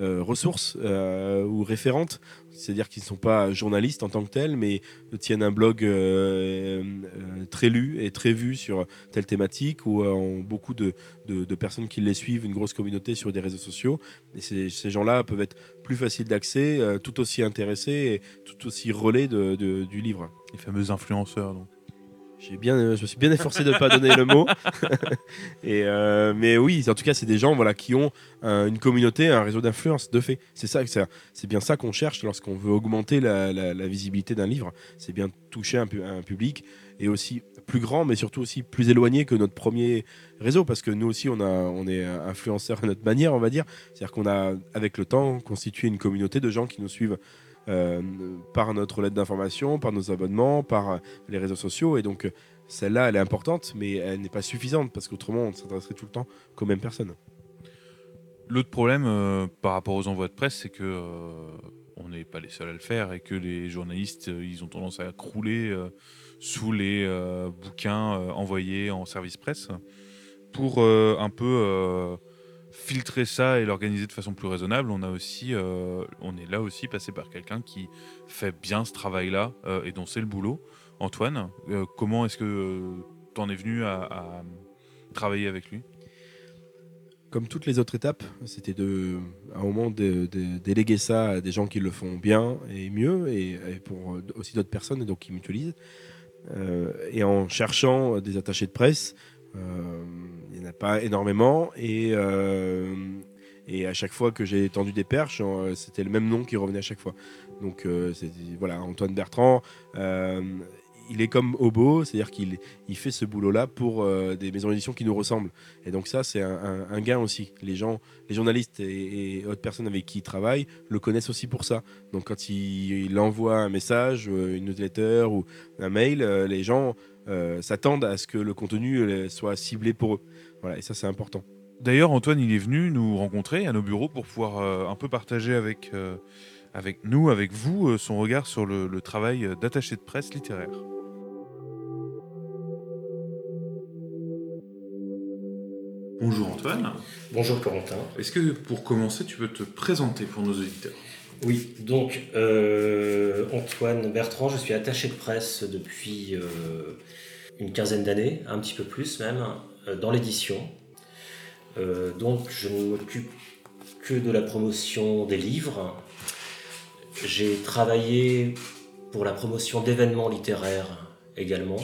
euh, ressources ou référentes, c'est-à-dire qu'ils ne sont pas journalistes en tant que tels, mais tiennent un blog très lu et très vu sur telle thématique, ou ont beaucoup de, personnes qui les suivent, une grosse communauté sur des réseaux sociaux. Et ces, gens-là peuvent être plus faciles d'accès, tout aussi intéressés et tout aussi relais du livre. Les fameux influenceurs, donc. J'ai bien, je me suis bien efforcé de ne pas donner le mot. Euh, mais oui, en tout cas, c'est des gens voilà, qui ont une communauté, un réseau d'influence, de fait. C'est ça, c'est bien ça qu'on cherche lorsqu'on veut augmenter la, visibilité d'un livre. C'est bien toucher un, public et aussi plus grand, mais surtout aussi plus éloigné que notre premier réseau, parce que nous aussi, on, a, on est influenceurs à notre manière, on va dire. C'est-à-dire qu'on a, avec le temps, constitué une communauté de gens qui nous suivent euh, par notre lettre d'information, par nos abonnements, par les réseaux sociaux. Et donc, celle-là, elle est importante, mais elle n'est pas suffisante parce qu'autrement, on s'adresserait tout le temps qu'aux mêmes personnes. L'autre problème euh, par rapport aux envois de presse, c'est que euh, on n'est pas les seuls à le faire et que les journalistes, euh, ils ont tendance à crouler sous les bouquins envoyés en service presse pour un peu filtrer ça et l'organiser de façon plus raisonnable. On a aussi, on est là aussi passé par quelqu'un qui fait bien ce travail-là et dont c'est le boulot. Antoine, comment est-ce que tu en es venu à travailler avec lui? Comme toutes les autres étapes, c'était à un moment de, déléguer ça à des gens qui le font bien et mieux, et, pour aussi d'autres personnes, et donc qui mutualisent. Euh, et en cherchant des attachés de presse, euh, il n'y en a pas énormément, et, euh, et à chaque fois que j'ai tendu des perches, c'était le même nom qui revenait à chaque fois. Donc voilà, Antoine Bertrand il est comme Obo, c'est-à-dire qu'il il fait ce boulot-là pour euh, des maisons d'édition qui nous ressemblent. Et donc ça, c'est un, gain aussi. Les gens, les journalistes et, autres personnes avec qui il travaille le connaissent aussi pour ça. Donc quand il, envoie un message, euh, une newsletter ou un mail, euh, les gens s'attendent à ce que le contenu soit ciblé pour eux. Voilà, et ça, c'est important. D'ailleurs, Antoine, il est venu nous rencontrer à nos bureaux pour pouvoir un peu partager avec, avec nous, avec vous, son regard sur le travail d'attaché de presse littéraire. Bonjour Antoine. Bonjour Corentin. Est-ce que pour commencer, tu peux te présenter pour nos auditeurs? Oui, donc euh, Antoine Bertrand, je suis attaché de presse depuis euh, une quinzaine d'années, un petit peu plus même, euh, dans l'édition. donc je ne m'occupe que de la promotion des livres. J'ai travaillé pour la promotion d'événements littéraires également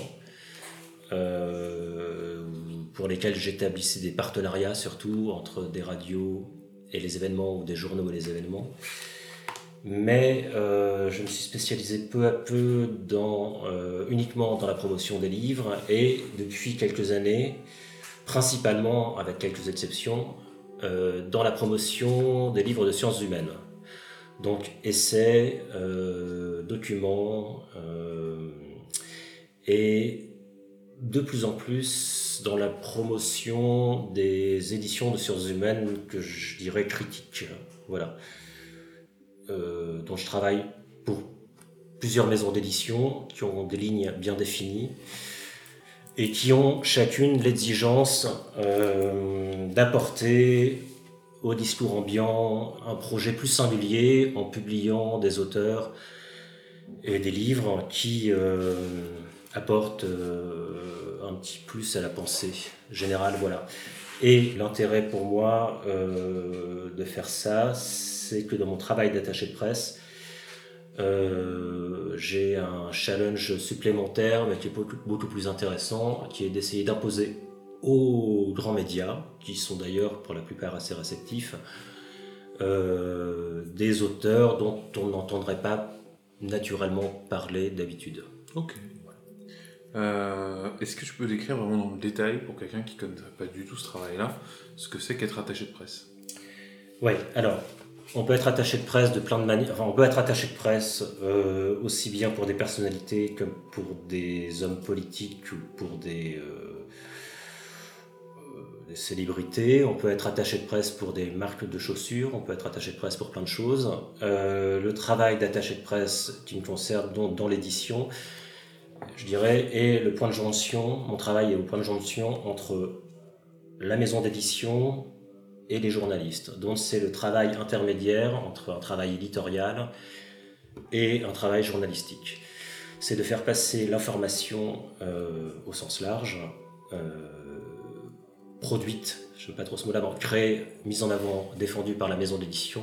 pour lesquels j'établissais des partenariats surtout entre des radios et les événements ou des journaux et les événements. Mais euh, je me suis spécialisé peu à peu dans, euh, uniquement dans la promotion des livres et depuis quelques années, principalement avec quelques exceptions, euh, dans la promotion des livres de sciences humaines. Donc essais, documents et de plus en plus dans la promotion des éditions de sciences humaines que je dirais critiques. Voilà. Euh, dont je travaille pour plusieurs maisons d'édition qui ont des lignes bien définies et qui ont chacune l'exigence euh, d'apporter au discours ambiant un projet plus singulier en publiant des auteurs et des livres qui euh, apporte euh, un petit plus à la pensée générale. Voilà. Et l'intérêt pour moi de faire ça, c'est que dans mon travail d'attaché de presse, euh, j'ai un challenge supplémentaire, mais qui est beaucoup, plus intéressant, qui est d'essayer d'imposer aux grands médias, qui sont d'ailleurs pour la plupart assez réceptifs, des auteurs dont on n'entendrait pas naturellement parler d'habitude. Ok. Euh, est-ce que tu peux décrire vraiment dans le détail, pour quelqu'un qui ne connaît pas du tout ce travail-là, ce que c'est qu'être attaché de presse? Oui, alors, on peut être attaché de presse euh, aussi bien pour des personnalités que pour des hommes politiques ou pour des, euh, des, célébrités. On peut être attaché de presse pour des marques de chaussures. On peut être attaché de presse pour plein de choses. le travail d'attaché de presse qui me concerne dans l'édition, je dirais, est le point de jonction, mon travail est au point de jonction entre la maison d'édition et les journalistes. Donc c'est le travail intermédiaire entre un travail éditorial et un travail journalistique. C'est de faire passer l'information euh, au sens large, euh, produite, je ne veux pas trop ce mot-là, créée, mise en avant, défendue par la maison d'édition,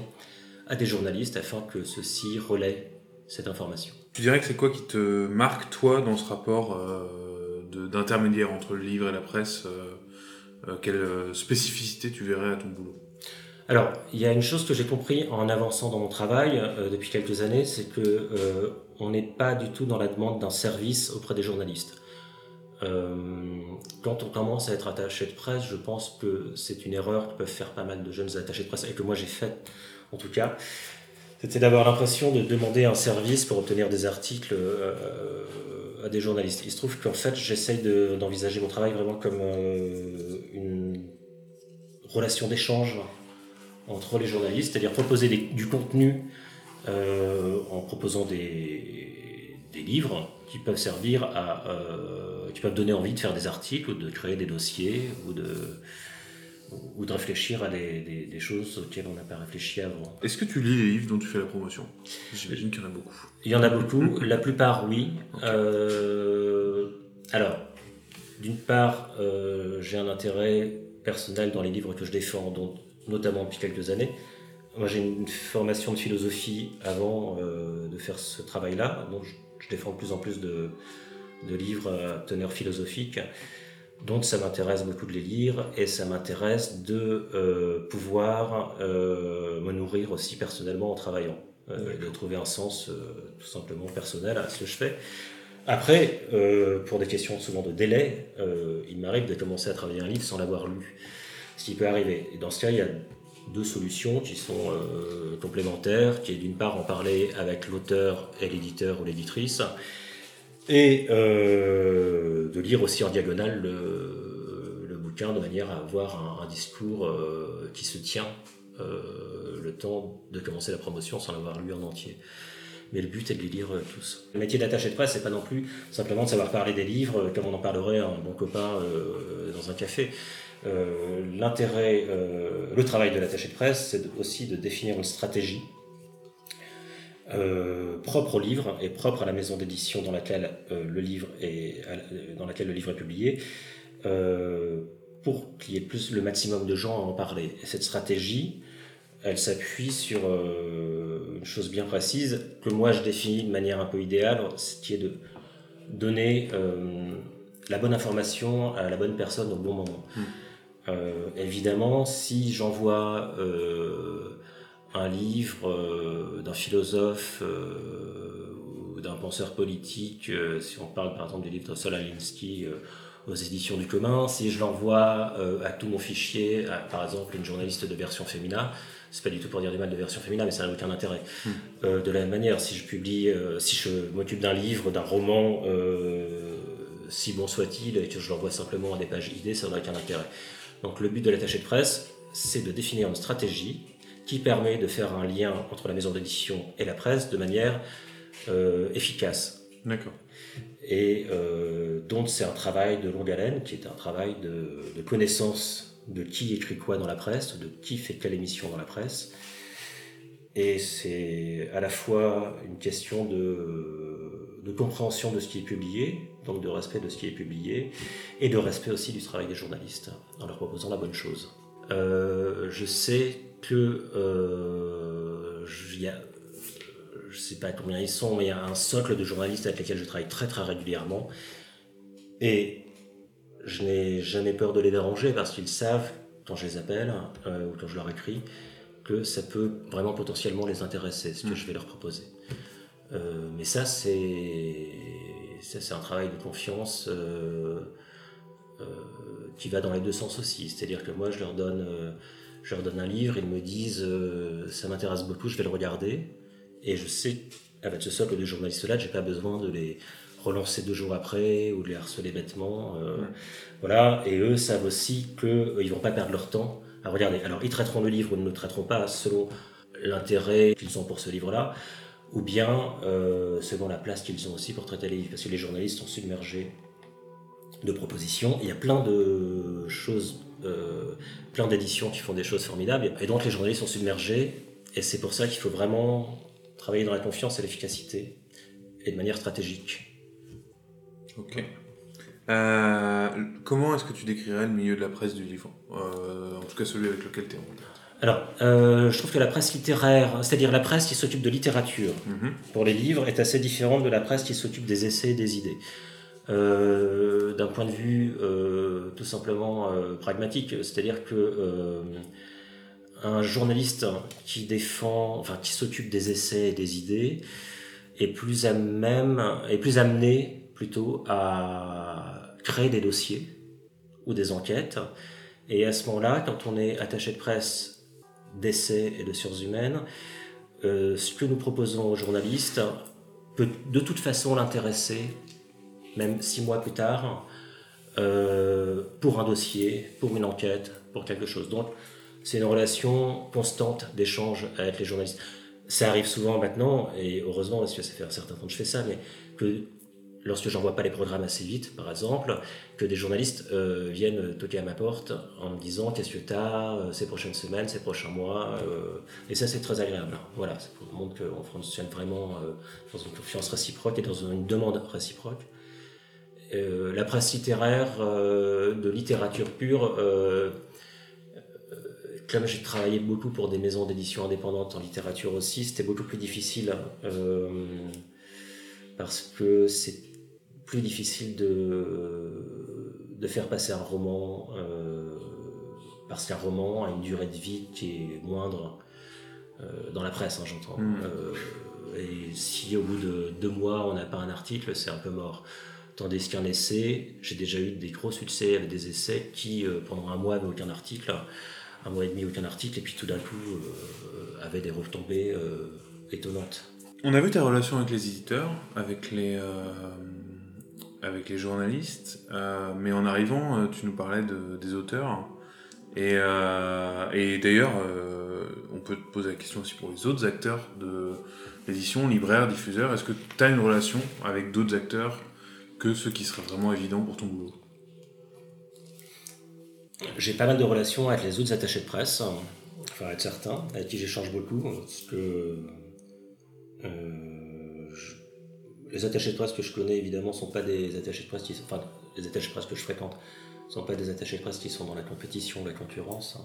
à des journalistes afin que ceux-ci relaient cette information. Tu dirais que c'est quoi qui te marque, toi, dans ce rapport euh, d'intermédiaire entre le livre et la presse Quelle spécificité tu verrais à ton boulot Alors, il y a une chose que j'ai compris en avançant dans mon travail depuis quelques années, c'est que on n'est pas du tout dans la demande d'un service auprès des journalistes. quand on commence à être attaché de presse, je pense que c'est une erreur que peuvent faire pas mal de jeunes attachés de presse, et que moi j'ai faite en tout cas, c'était d'avoir l'impression de demander un service pour obtenir des articles euh, des journalistes. Il se trouve qu'en fait, j'essaye d'envisager mon travail vraiment comme une relation d'échange entre les journalistes, c'est-à-dire proposer du contenu en proposant des, des, livres qui peuvent servir à, qui peuvent donner envie de faire des articles ou de créer des dossiers ou de ou de réfléchir à des, des, choses auxquelles on n'a pas réfléchi avant. Est-ce que tu lis les livres dont tu fais la promotion? J'imagine qu'il y en a beaucoup. Il y en a beaucoup, la plupart oui. Euh, alors, d'une part, euh, j'ai un intérêt personnel dans les livres que je défends, dont, notamment depuis quelques années. Moi, j'ai une formation de philosophie avant euh, de faire ce travail-là, donc je, je, défends de plus en plus de, de livres à teneur philosophique. Donc ça m'intéresse beaucoup de les lire et ça m'intéresse de euh, pouvoir euh, me nourrir aussi personnellement en travaillant, euh, de trouver un sens tout simplement personnel à ce que je fais. Après, pour des questions souvent de délai, il m'arrive de commencer à travailler un livre sans l'avoir lu, ce qui peut arriver. Et dans ce cas, il y a deux solutions qui sont complémentaires, qui est d'une part en parler avec l'auteur et l'éditeur ou l'éditrice, et euh, de lire aussi en diagonale le, bouquin de manière à avoir un, discours euh, qui se tient euh, le temps de commencer la promotion sans l'avoir lu en entier. Mais le but est de les lire tous. Le métier d'attaché de presse, c'est pas non plus simplement de savoir parler des livres comme on en parlerait à un bon copain dans un café. L'intérêt, le travail de l'attaché de presse, c'est aussi de définir une stratégie euh, propre au livre et propre à la maison d'édition dans laquelle euh, le livre est dans laquelle le livre est publié euh, pour qu'il y ait plus le maximum de gens à en parler. Et cette stratégie, elle s'appuie sur une chose bien précise que moi je définis de manière un peu idéale, ce qui est de donner la bonne information à la bonne personne au bon moment. Mmh. évidemment, si j'envoie un livre euh, d'un philosophe euh, ou d'un penseur politique, euh, si on parle par exemple du livre de Sol Alinsky aux éditions du commun, si je l'envoie à tout mon fichier, à, par exemple une journaliste de version féminin, c'est pas du tout pour dire du mal de version féminin, mais ça n'a aucun intérêt. Hmm. de la même manière, si je publie, si je m'occupe d'un livre, d'un roman, si bon soit-il, et que je l'envoie simplement à des pages idées, ça n'a aucun intérêt. Donc le but de l'attaché de presse, c'est de définir une stratégie qui permet de faire un lien entre la maison d'édition et la presse de manière euh, efficace. D'accord. Et euh, donc c'est un travail de longue haleine, qui est un travail de, connaissance de qui écrit quoi dans la presse, de qui fait quelle émission dans la presse. Et c'est à la fois une question de, de, compréhension de ce qui est publié, donc de respect de ce qui est publié, et de respect aussi du travail des journalistes, en leur proposant la bonne chose. Euh, je sais que euh, je ne sais pas combien ils sont, mais il y a un socle de journalistes avec lesquels je travaille très très régulièrement. Et je n'ai jamais peur de les déranger parce qu'ils savent, quand je les appelle euh, ou quand je leur écris, que ça peut vraiment potentiellement les intéresser, ce que mm. je vais leur proposer. Euh, mais ça, c'est c'est un travail de confiance qui va dans les deux sens aussi. C'est-à-dire que moi, je leur donne je leur donne un livre, ils me disent euh, ça m'intéresse beaucoup, je vais le regarder. Et je sais, avec ce socle de journalistes-là, j'ai pas besoin de les relancer deux jours après ou de les harceler bêtement. Euh, voilà. Et eux savent aussi qu'ils euh, ne vont pas perdre leur temps à regarder. Alors, ils traiteront le livre ou ne le traiteront pas selon l'intérêt qu'ils ont pour ce livre-là, ou bien selon la place qu'ils ont aussi pour traiter les livres. Parce que les journalistes sont submergés de propositions. Il y a plein de choses euh, plein d'éditions qui font des choses formidables. Et donc les journalistes sont submergés. Et c'est pour ça qu'il faut vraiment travailler dans la confiance et l'efficacité et de manière stratégique. Ok. Euh, comment est-ce que tu décrirais le milieu de la presse du livre? Euh, En tout cas celui avec lequel tu es en contact. Alors, je trouve que la presse littéraire, c'est-à-dire la presse qui s'occupe de littérature mhm. pour les livres, est assez différente de la presse qui s'occupe des essais et des idées. Euh, d'un point de vue euh, tout simplement euh, pragmatique, c'est-à-dire que un journaliste qui défend, enfin qui s'occupe des essais et des idées est plus à même, est plus amené plutôt à créer des dossiers ou des enquêtes. Et à ce moment-là, quand on est attaché de presse d'essais et de sciences humaines, ce que nous proposons aux journalistes peut de toute façon l'intéresser même six mois plus tard, euh, pour un dossier, pour une enquête, pour quelque chose. Donc, c'est une relation constante d'échange avec les journalistes. Ça arrive souvent maintenant, et heureusement, parce que ça fait un certain temps que je fais ça, mais que lorsque j'envoie pas les programmes assez vite, par exemple, que des journalistes euh, viennent toquer à ma porte en me disant qu'est-ce que tu as euh, ces prochaines semaines, ces prochains mois. Euh, et ça, c'est très agréable. Voilà, ça montre qu'on fonctionne vraiment dans une confiance réciproque et dans une demande réciproque. La presse littéraire, de littérature pure, comme j'ai travaillé beaucoup pour des maisons d'édition indépendantes en littérature aussi, c'était beaucoup plus difficile parce que c'est plus difficile de, de faire passer un roman, euh, parce qu'un roman a une durée de vie qui est moindre euh, dans la presse, hein, j'entends. Hmm. Euh, et si au bout de deux mois on n'a pas un article, c'est un peu mort. Tandis qu'un essai, j'ai déjà eu des gros succès avec des essais qui, pendant un mois, n'avaient aucun article, un mois et demi, aucun article, et puis tout d'un coup, avaient des retombées étonnantes. On a vu ta relation avec les éditeurs, avec les, avec les journalistes, euh, mais en arrivant, euh, tu nous parlais de, des auteurs. Euh, et d'ailleurs, on peut te poser la question aussi pour les autres acteurs de l'édition, libraires, diffuseurs. Est-ce que tu as une relation avec d'autres acteurs que ceux qui seraient vraiment évidents pour ton boulot J'ai pas mal de relations avec les autres attachés de presse, enfin avec certains, avec qui j'échange beaucoup, parce que les attachés de presse que je connais évidemment sont pas des attachés de presse qui enfin les attachés de presse que je fréquente sont pas des attachés de presse qui sont dans la compétition, la concurrence.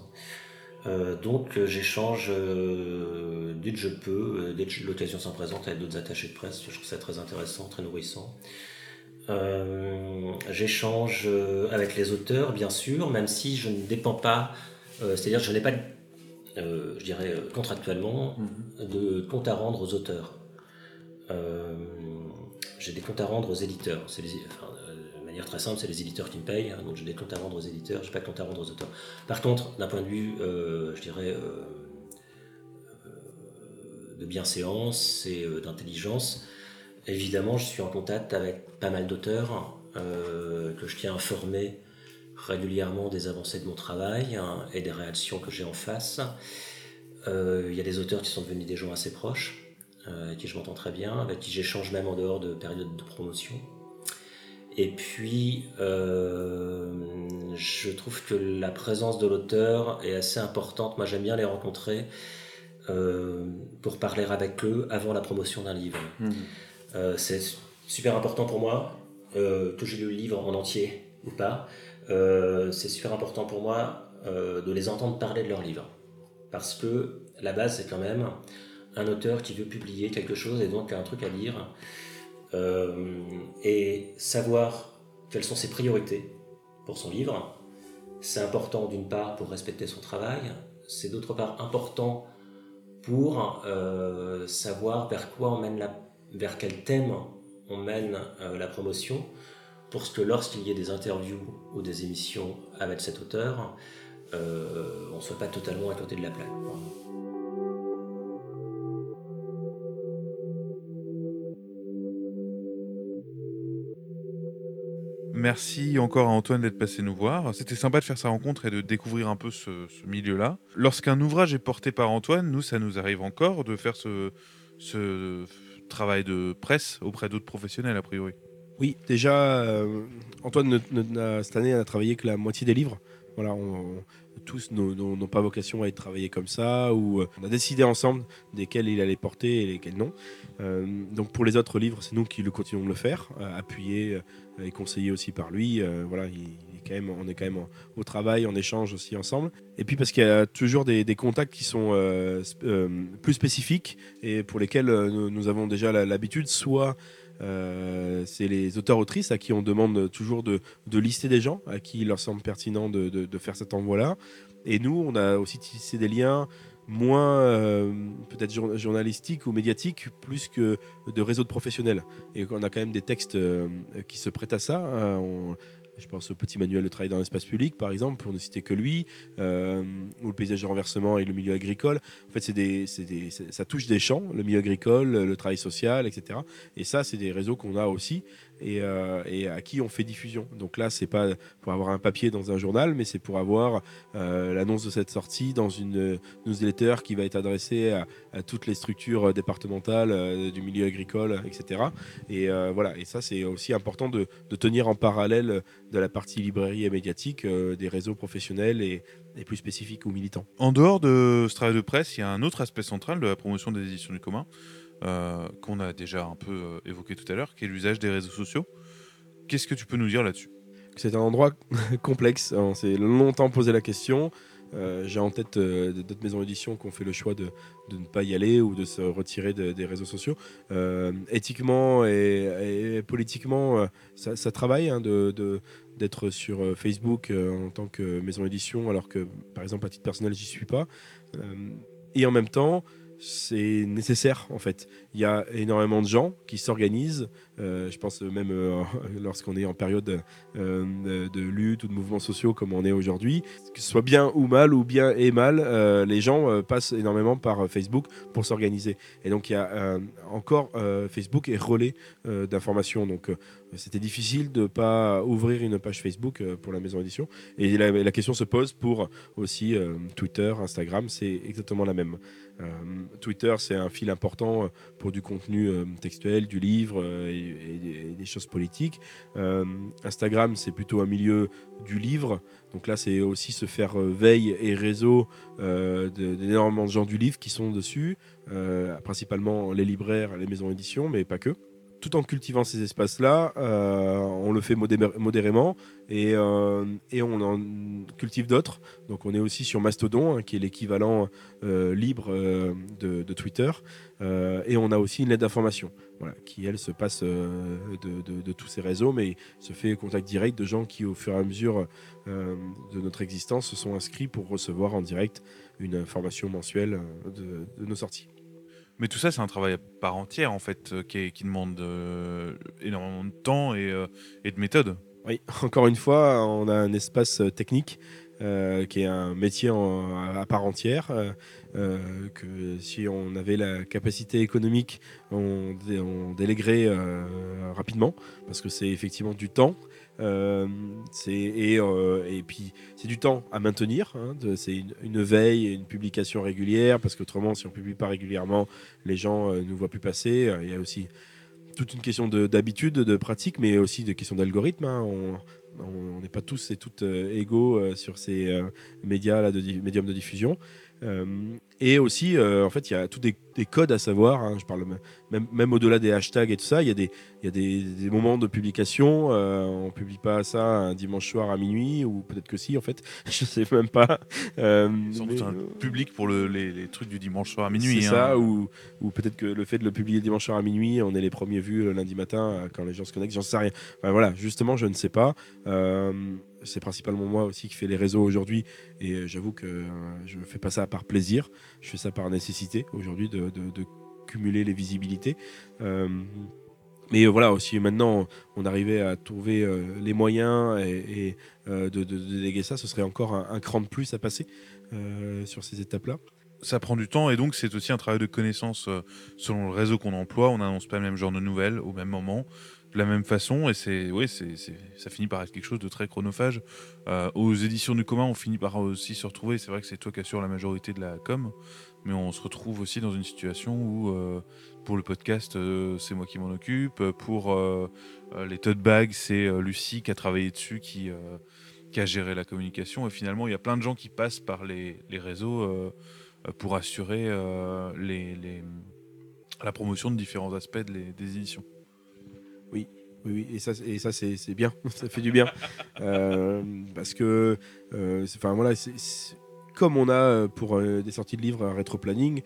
Euh, donc euh, j'échange euh, dès que je peux, dès que l'occasion s'en présente avec d'autres attachés de presse. Je trouve ça très intéressant, très nourrissant. J'échange avec les auteurs, bien sûr, même si je ne dépends pas, c'est-à-dire je n'ai pas, je dirais contractuellement, mm-hmm. de compte à rendre aux auteurs j'ai des comptes à rendre aux éditeurs. C'est de manière très simple, c'est les éditeurs qui me payent, hein, donc j'ai des comptes à rendre aux éditeurs, j'ai pas de compte à rendre aux auteurs. Par contre, d'un point de vue, euh, je dirais, euh, euh, de bienséance et d'intelligence, évidemment, je suis en contact avec pas mal d'auteurs que je tiens à régulièrement des avancées de mon travail hein, et des réactions que j'ai en face. Il y a des auteurs qui sont devenus des gens assez proches. Euh, avec qui je m'entends très bien, avec qui j'échange même en dehors de période de promotion. Et puis, euh, je trouve que la présence de l'auteur est assez importante. Moi, j'aime bien les rencontrer euh, pour parler avec eux avant la promotion d'un livre. Mmh. C'est super important pour moi, que j'ai lu le livre en entier ou pas. c'est super important pour moi de les entendre parler de leur livre. Parce que la base, c'est quand même un auteur qui veut publier quelque chose et donc a un truc à euh, et savoir quelles sont ses priorités pour son livre. C'est important d'une part pour respecter son travail, c'est d'autre part important pour euh, savoir vers quoi on mène la, vers quel thème on mène euh, la promotion, pour que lorsqu'il y ait des interviews ou des émissions avec cet auteur, on ne soit pas totalement à côté de la plaque. Merci encore à Antoine d'être passé nous voir. C'était sympa de faire sa rencontre et de découvrir un peu ce, milieu-là. Lorsqu'un ouvrage est porté par Antoine, nous, ça nous arrive encore de faire ce, travail de presse auprès d'autres professionnels, a priori. Oui, déjà, euh, Antoine, cette année, a travaillé que la moitié des livres. Voilà, on, tous n'ont pas vocation à être travaillés comme ça, ou euh, on a décidé ensemble desquels il allait porter et lesquels non. Euh, donc pour les autres livres, c'est nous qui le continuons de le faire, appuyés et conseillés aussi par lui. voilà, il, quand même, on est quand même au travail, on échange aussi ensemble. Et puis parce qu'il y a toujours des, contacts qui sont plus spécifiques et pour lesquels nous, avons déjà l'habitude, soit euh, c'est les auteurs-autrices à qui on demande toujours de, lister des gens à qui il leur semble pertinent de, faire cet envoi-là. Et nous, on a aussi tissé des liens moins euh, peut-être journalistiques ou médiatiques, plus que de réseaux de professionnels. Et on a quand même des textes euh, qui se prêtent à ça. Hein. Je pense au petit manuel de travail dans l'espace public, par exemple, pour ne citer que lui, euh, ou le paysage de renversement et le milieu agricole. En fait, c'est ça touche des champs, le milieu agricole, le travail social, etc. Et ça, c'est des réseaux qu'on a aussi. Et, euh, et à qui on fait diffusion. Donc là, c'est pas pour avoir un papier dans un journal, mais c'est pour avoir euh, l'annonce de cette sortie dans une newsletter qui va être adressée à, toutes les structures départementales euh, du milieu agricole, etc. Et voilà, et ça c'est aussi important de, tenir en parallèle de la partie librairie et médiatique des réseaux professionnels et, et plus spécifiques ou militants. En dehors de ce travail de presse, il y a un autre aspect central de la promotion des éditions du commun euh, qu'on a déjà un peu euh, évoqué tout à l'heure, qui est l'usage des réseaux sociaux. Qu'est-ce que tu peux nous dire là-dessus? C'est un endroit complexe. On s'est longtemps posé la question. Euh, J'ai en tête d'autres maisons d'édition qui ont fait le choix de, ne pas y aller ou de se retirer de- des réseaux sociaux. Éthiquement et, politiquement, ça, travaille hein, d'être sur Facebook en tant que maison d'édition, alors que, par exemple, à titre personnel, j'y suis pas. Et en même temps, c'est nécessaire en fait. Il y a énormément de gens qui s'organisent. euh, je pense même euh, lorsqu'on est en période euh, de, lutte ou de mouvements sociaux comme on est aujourd'hui, que ce soit bien ou mal ou bien et mal, les gens passent énormément par Facebook pour s'organiser. Et donc il y a encore Facebook est relais d'informations. Donc c'était difficile de pas ouvrir une page Facebook euh, pour la maison édition. Et la, question se pose pour aussi euh, Twitter, Instagram, c'est exactement la même. Euh, Twitter, c'est un fil important pour du contenu textuel, du livre et, des choses politiques. Instagram, c'est plutôt un milieu du livre. Donc là, c'est aussi se faire veille et réseau d'énormément de gens du livre qui sont dessus, principalement les libraires, les maisons d'édition, mais pas que. Tout en cultivant ces espaces-là, euh, on le fait modé- modérément et, euh, et on en cultive d'autres. Donc on est aussi sur Mastodon, hein, qui est l'équivalent euh, libre de, Twitter. Et on a aussi une lettre d'information, qui elle se passe de, de- tous ces réseaux, mais se fait contact direct de gens qui, au fur et à mesure de notre existence, se sont inscrits pour recevoir en direct une information mensuelle de nos sorties. Mais tout ça, c'est un travail à part entière, en fait, euh, qui, demande euh, énormément de temps et, euh, de méthode. Oui, encore une fois, on a un espace technique qui est un métier à part entière. Euh, que si on avait la capacité économique, on, dé- euh, rapidement parce que c'est effectivement du temps. Euh, et, puis c'est du temps à maintenir. hein, c'est une, veille, une publication régulière parce qu'autrement, si on publie pas régulièrement, les gens ne nous voient plus passer. Il y a aussi toute une question de- d'habitude, de, pratique, mais aussi de question d'algorithme. hein. On n'est pas tous et toutes égaux sur ces médias là, médiums de diffusion. Euh, et aussi, euh, en fait, il y a tous des, des codes à savoir. hein. je parle même, au-delà des hashtags et tout ça. Il y a des, il y a des, des moments de publication. euh, on publie pas ça un dimanche soir à minuit, ou peut-être que si, en fait. je sais même pas. Sans doute un public pour le- les, les trucs du dimanche soir à minuit. c'est hein. ça, ou, ou peut-être que le fait de le publier dimanche soir à minuit, on est les premiers vus le lundi matin quand les gens se connectent, j'en sais rien. Enfin, voilà, justement, je ne sais pas. Euh, c'est principalement moi aussi qui fais les réseaux aujourd'hui, et euh, j'avoue que euh, je ne fais pas ça par plaisir, je fais ça par nécessité aujourd'hui de, cumuler les visibilités. Euh, mais voilà, aussi maintenant, on arrivait à trouver les moyens et, de, déléguer ça, ce serait encore un, un cran de plus à passer sur ces étapes-là. Ça prend du temps et donc c'est aussi un travail de connaissance selon le réseau qu'on emploie. On n'annonce pas le même genre de nouvelles au même moment, la même façon et c'est, oui, c'est, ça finit par être quelque chose de très chronophage. Euh, aux éditions du commun, on finit par aussi se retrouver. C'est vrai que c'est toi qui assures la majorité de la com, mais on se retrouve aussi dans une situation où euh, pour le podcast, euh, c'est moi qui m'en occupe. Pour les tote bags, c'est Lucie qui a travaillé dessus, qui, a géré la communication. Et finalement, il y a plein de gens qui passent par les, réseaux pour assurer la promotion de différents aspects des éditions. Oui, oui, et ça, et ça c'est bien, ça fait du bien. Euh, parce que, euh, enfin voilà, c'est- comme on a euh, pour des sorties de livres un rétro-planning,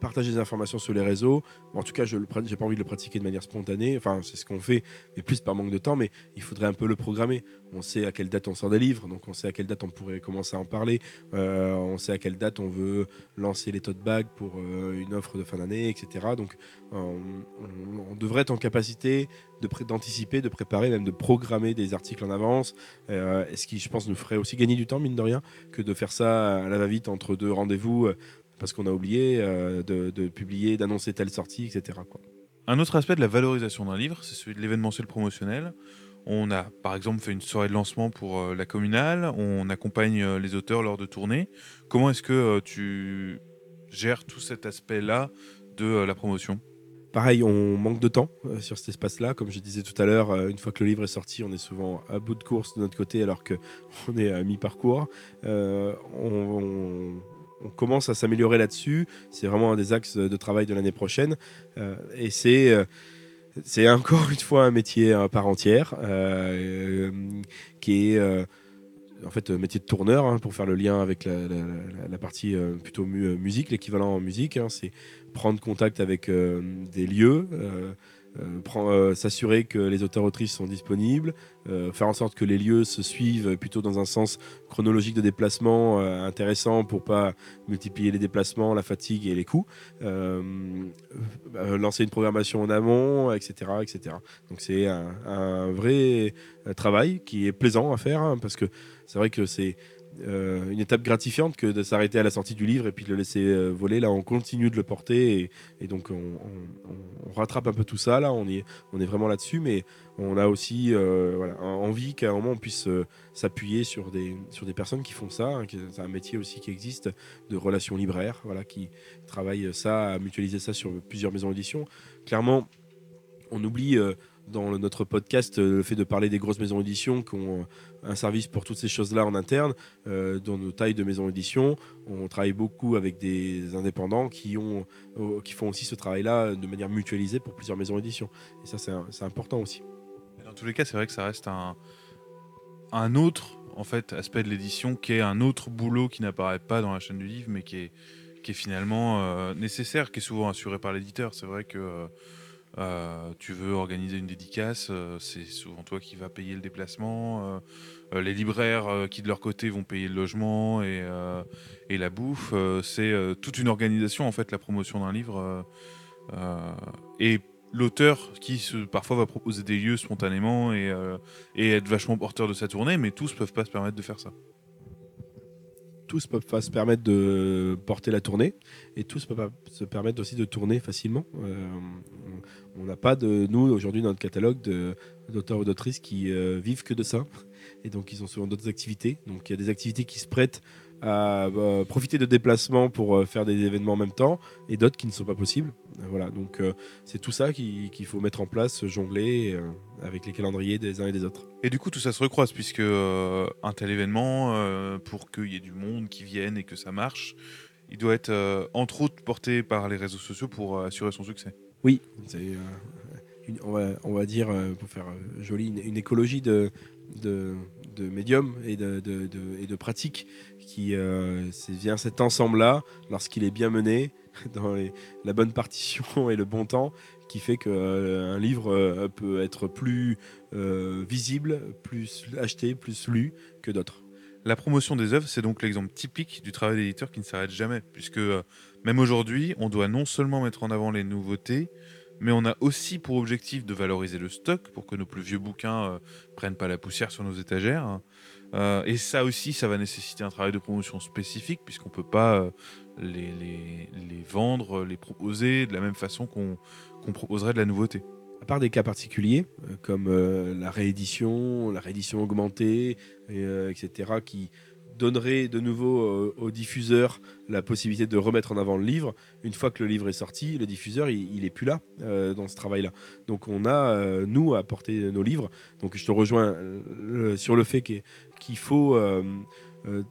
partager des informations sur les réseaux, en tout cas, je n'ai pas envie de le pratiquer de manière spontanée, enfin, c'est ce qu'on fait, mais plus par manque de temps, mais il faudrait un peu le programmer. On sait à quelle date on sort des livres, donc on sait à quelle date on pourrait commencer à en parler, euh, on sait à quelle date on veut lancer les tote bags pour euh, une offre de fin d'année, etc. Donc, euh, on, devrait être en capacité d'anticiper, de préparer, même de programmer des articles en avance. Euh, ce qui, je pense, nous ferait aussi gagner du temps, mine de rien, que de faire ça à la va-vite entre deux rendez-vous, parce qu'on a oublié euh, de, de publier, d'annoncer telle sortie, etc. quoi. Un autre aspect de la valorisation d'un livre, c'est celui de l'événementiel promotionnel. On a par exemple fait une soirée de lancement pour euh, la communale, on accompagne euh, les auteurs lors de tournées. Comment est-ce que tu gères tout cet aspect-là de la promotion? Pareil, on manque de temps sur cet espace-là. Comme je disais tout à l'heure, une fois que le livre est sorti, on est souvent à bout de course de notre côté alors qu'on est à mi-parcours. on, commence à s'améliorer là-dessus. C'est vraiment un des axes de travail de l'année prochaine. et c'est c'est encore une fois un métier à part entière euh, qui est euh, en fait métier de tourneur hein, pour faire le lien avec la, partie euh, plutôt musique, l'équivalent en musique. Hein, c'est prendre contact avec des lieux euh, euh, s'assurer que les auteurs-autrices sont disponibles, euh, faire en sorte que les lieux se suivent plutôt dans un sens chronologique de déplacement intéressant pour pas multiplier les déplacements, la fatigue et les coûts, lancer une programmation en amont, etc. etc. Donc c'est un, vrai travail qui est plaisant à faire hein, parce que c'est vrai que c'est euh, une étape gratifiante que de s'arrêter à la sortie du livre et puis de le laisser euh, voler. Là, on continue de le porter et, donc on, rattrape un peu tout ça. Là, on est, on est vraiment là-dessus, mais on a aussi euh, envie qu'à un moment on puisse s'appuyer sur des, sur des personnes qui font ça. Hein, c'est un métier aussi qui existe de relations libraires, voilà, qui travaillent ça, à mutualiser ça sur plusieurs maisons d'édition. Clairement, on oublie dans notre podcast euh, le fait de parler des grosses maisons d'édition qui ont un service pour toutes ces choses-là en interne. Euh, dans nos tailles de maisons d'édition, on travaille beaucoup avec des indépendants qui, ont, euh, qui font aussi ce travail-là de manière mutualisée pour plusieurs maisons d'édition. Et ça, c'est important aussi. Dans tous les cas, c'est vrai que ça reste un, autre en fait, aspect de l'édition qui est un autre boulot qui n'apparaît pas dans la chaîne du livre, mais qui est, qui est finalement nécessaire, qui est souvent assuré par l'éditeur. C'est vrai que euh, tu veux organiser une dédicace, euh, c'est souvent toi qui vas payer le déplacement. Euh, les libraires qui de leur côté vont payer le logement et, la bouffe. c'est toute une organisation en fait la promotion d'un livre. et l'auteur qui parfois va proposer des lieux spontanément et, être vachement porteur de sa tournée, mais tous peuvent pas se permettre de faire ça tous peuvent pas se permettre de porter la tournée et tous peuvent pas se permettre aussi de tourner facilement. Euh, on n'a pas de nous aujourd'hui dans notre catalogue d'auteurs ou d'autrices qui euh, vivent que de ça et donc ils ont souvent d'autres activités. Donc il y a des activités qui se prêtent à bah, profiter de déplacements pour euh, faire des événements en même temps et d'autres qui ne sont pas possibles. Voilà, donc euh, c'est tout ça qu'il faut mettre en place, jongler euh, avec les calendriers des uns et des autres. Et du coup, tout ça se recroise puisque un tel événement, pour qu'il y ait du monde qui vienne et que ça marche, il doit être entre autres porté par les réseaux sociaux pour assurer son succès. Oui, c'est on, va, on, va, dire, pour faire joli, une, écologie de, de, de médiums et de, de, et de pratiques qui euh, vient cet ensemble-là, lorsqu'il est bien mené, dans la bonne partition et le bon temps, qui fait qu'un euh, livre euh, peut être plus visible, plus acheté, plus lu que d'autres. La promotion des œuvres, c'est donc l'exemple typique du travail d'éditeur qui ne s'arrête jamais, puisque même aujourd'hui, on doit non seulement mettre en avant les nouveautés, mais on a aussi pour objectif de valoriser le stock pour que nos plus vieux bouquins prennent pas la poussière sur nos étagères. Euh, et ça aussi, ça va nécessiter un travail de promotion spécifique, puisqu'on peut pas euh, les, les, vendre, les proposer de la même façon qu'on proposerait de la nouveauté. À part des cas particuliers, euh, comme la réédition, la réédition augmentée, etc., qui donnerait de nouveau au diffuseur la possibilité de remettre en avant le livre. Une fois que le livre est sorti, le diffuseur, il, n'est est plus là dans ce travail-là. Donc on a, nous, à porter nos livres. Donc je te rejoins sur le fait qu'il faut euh, euh,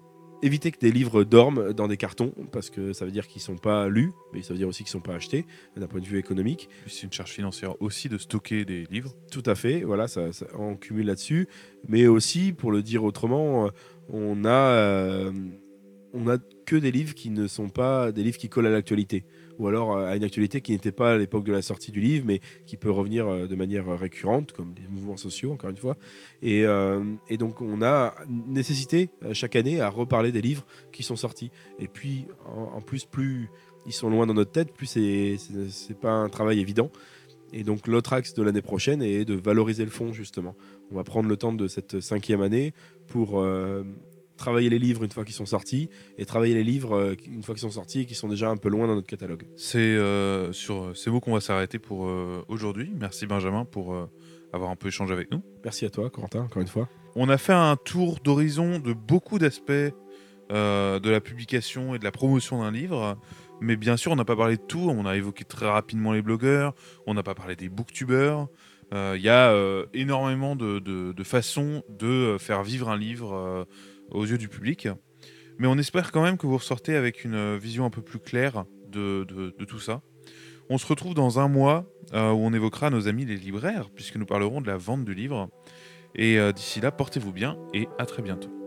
éviter que des livres dorment dans des cartons parce que ça veut dire qu'ils ne sont pas lus, mais ça veut dire aussi qu'ils ne sont pas achetés d'un point de vue économique. C'est une charge financière aussi de stocker des livres. Tout à fait, voilà, ça, on cumule là-dessus. Mais aussi, pour le dire autrement, euh, on a, on a que des livres qui ne sont pas des livres qui collent à l'actualité ou alors euh, à une actualité qui n'était pas à l'époque de la sortie du livre, mais qui peut revenir euh, de manière récurrente, comme les mouvements sociaux, encore une fois. Et, euh, donc, on a nécessité chaque année à reparler des livres qui sont sortis. Et puis, en, plus, plus ils sont loin dans notre tête, plus c'est pas un travail évident. Et donc l'autre axe de l'année prochaine est de valoriser le fond justement. On va prendre le temps de cette cinquième année pour travailler les livres une fois qu'ils sont sortis et travailler les livres euh, une fois qu'ils sont sortis et qui sont déjà un peu loin dans notre catalogue. C'est euh, sur ces mots qu'on va s'arrêter pour euh, aujourd'hui. Merci Benjamin pour euh, avoir un peu échangé avec nous. Merci à toi, Corentin, encore une fois. On a fait un tour d'horizon de beaucoup d'aspects euh, de la publication et de la promotion d'un livre. Mais bien sûr, on n'a pas parlé de tout. On a évoqué très rapidement les blogueurs. On n'a pas parlé des booktubeurs. Euh, Il y a euh, énormément de, façons de euh, faire vivre un livre aux yeux du public. Mais on espère quand même que vous ressortez avec une vision un peu plus claire de, tout ça. On se retrouve dans un mois où on évoquera nos amis les libraires, puisque nous parlerons de la vente du livre. Et d'ici là, portez-vous bien et à très bientôt.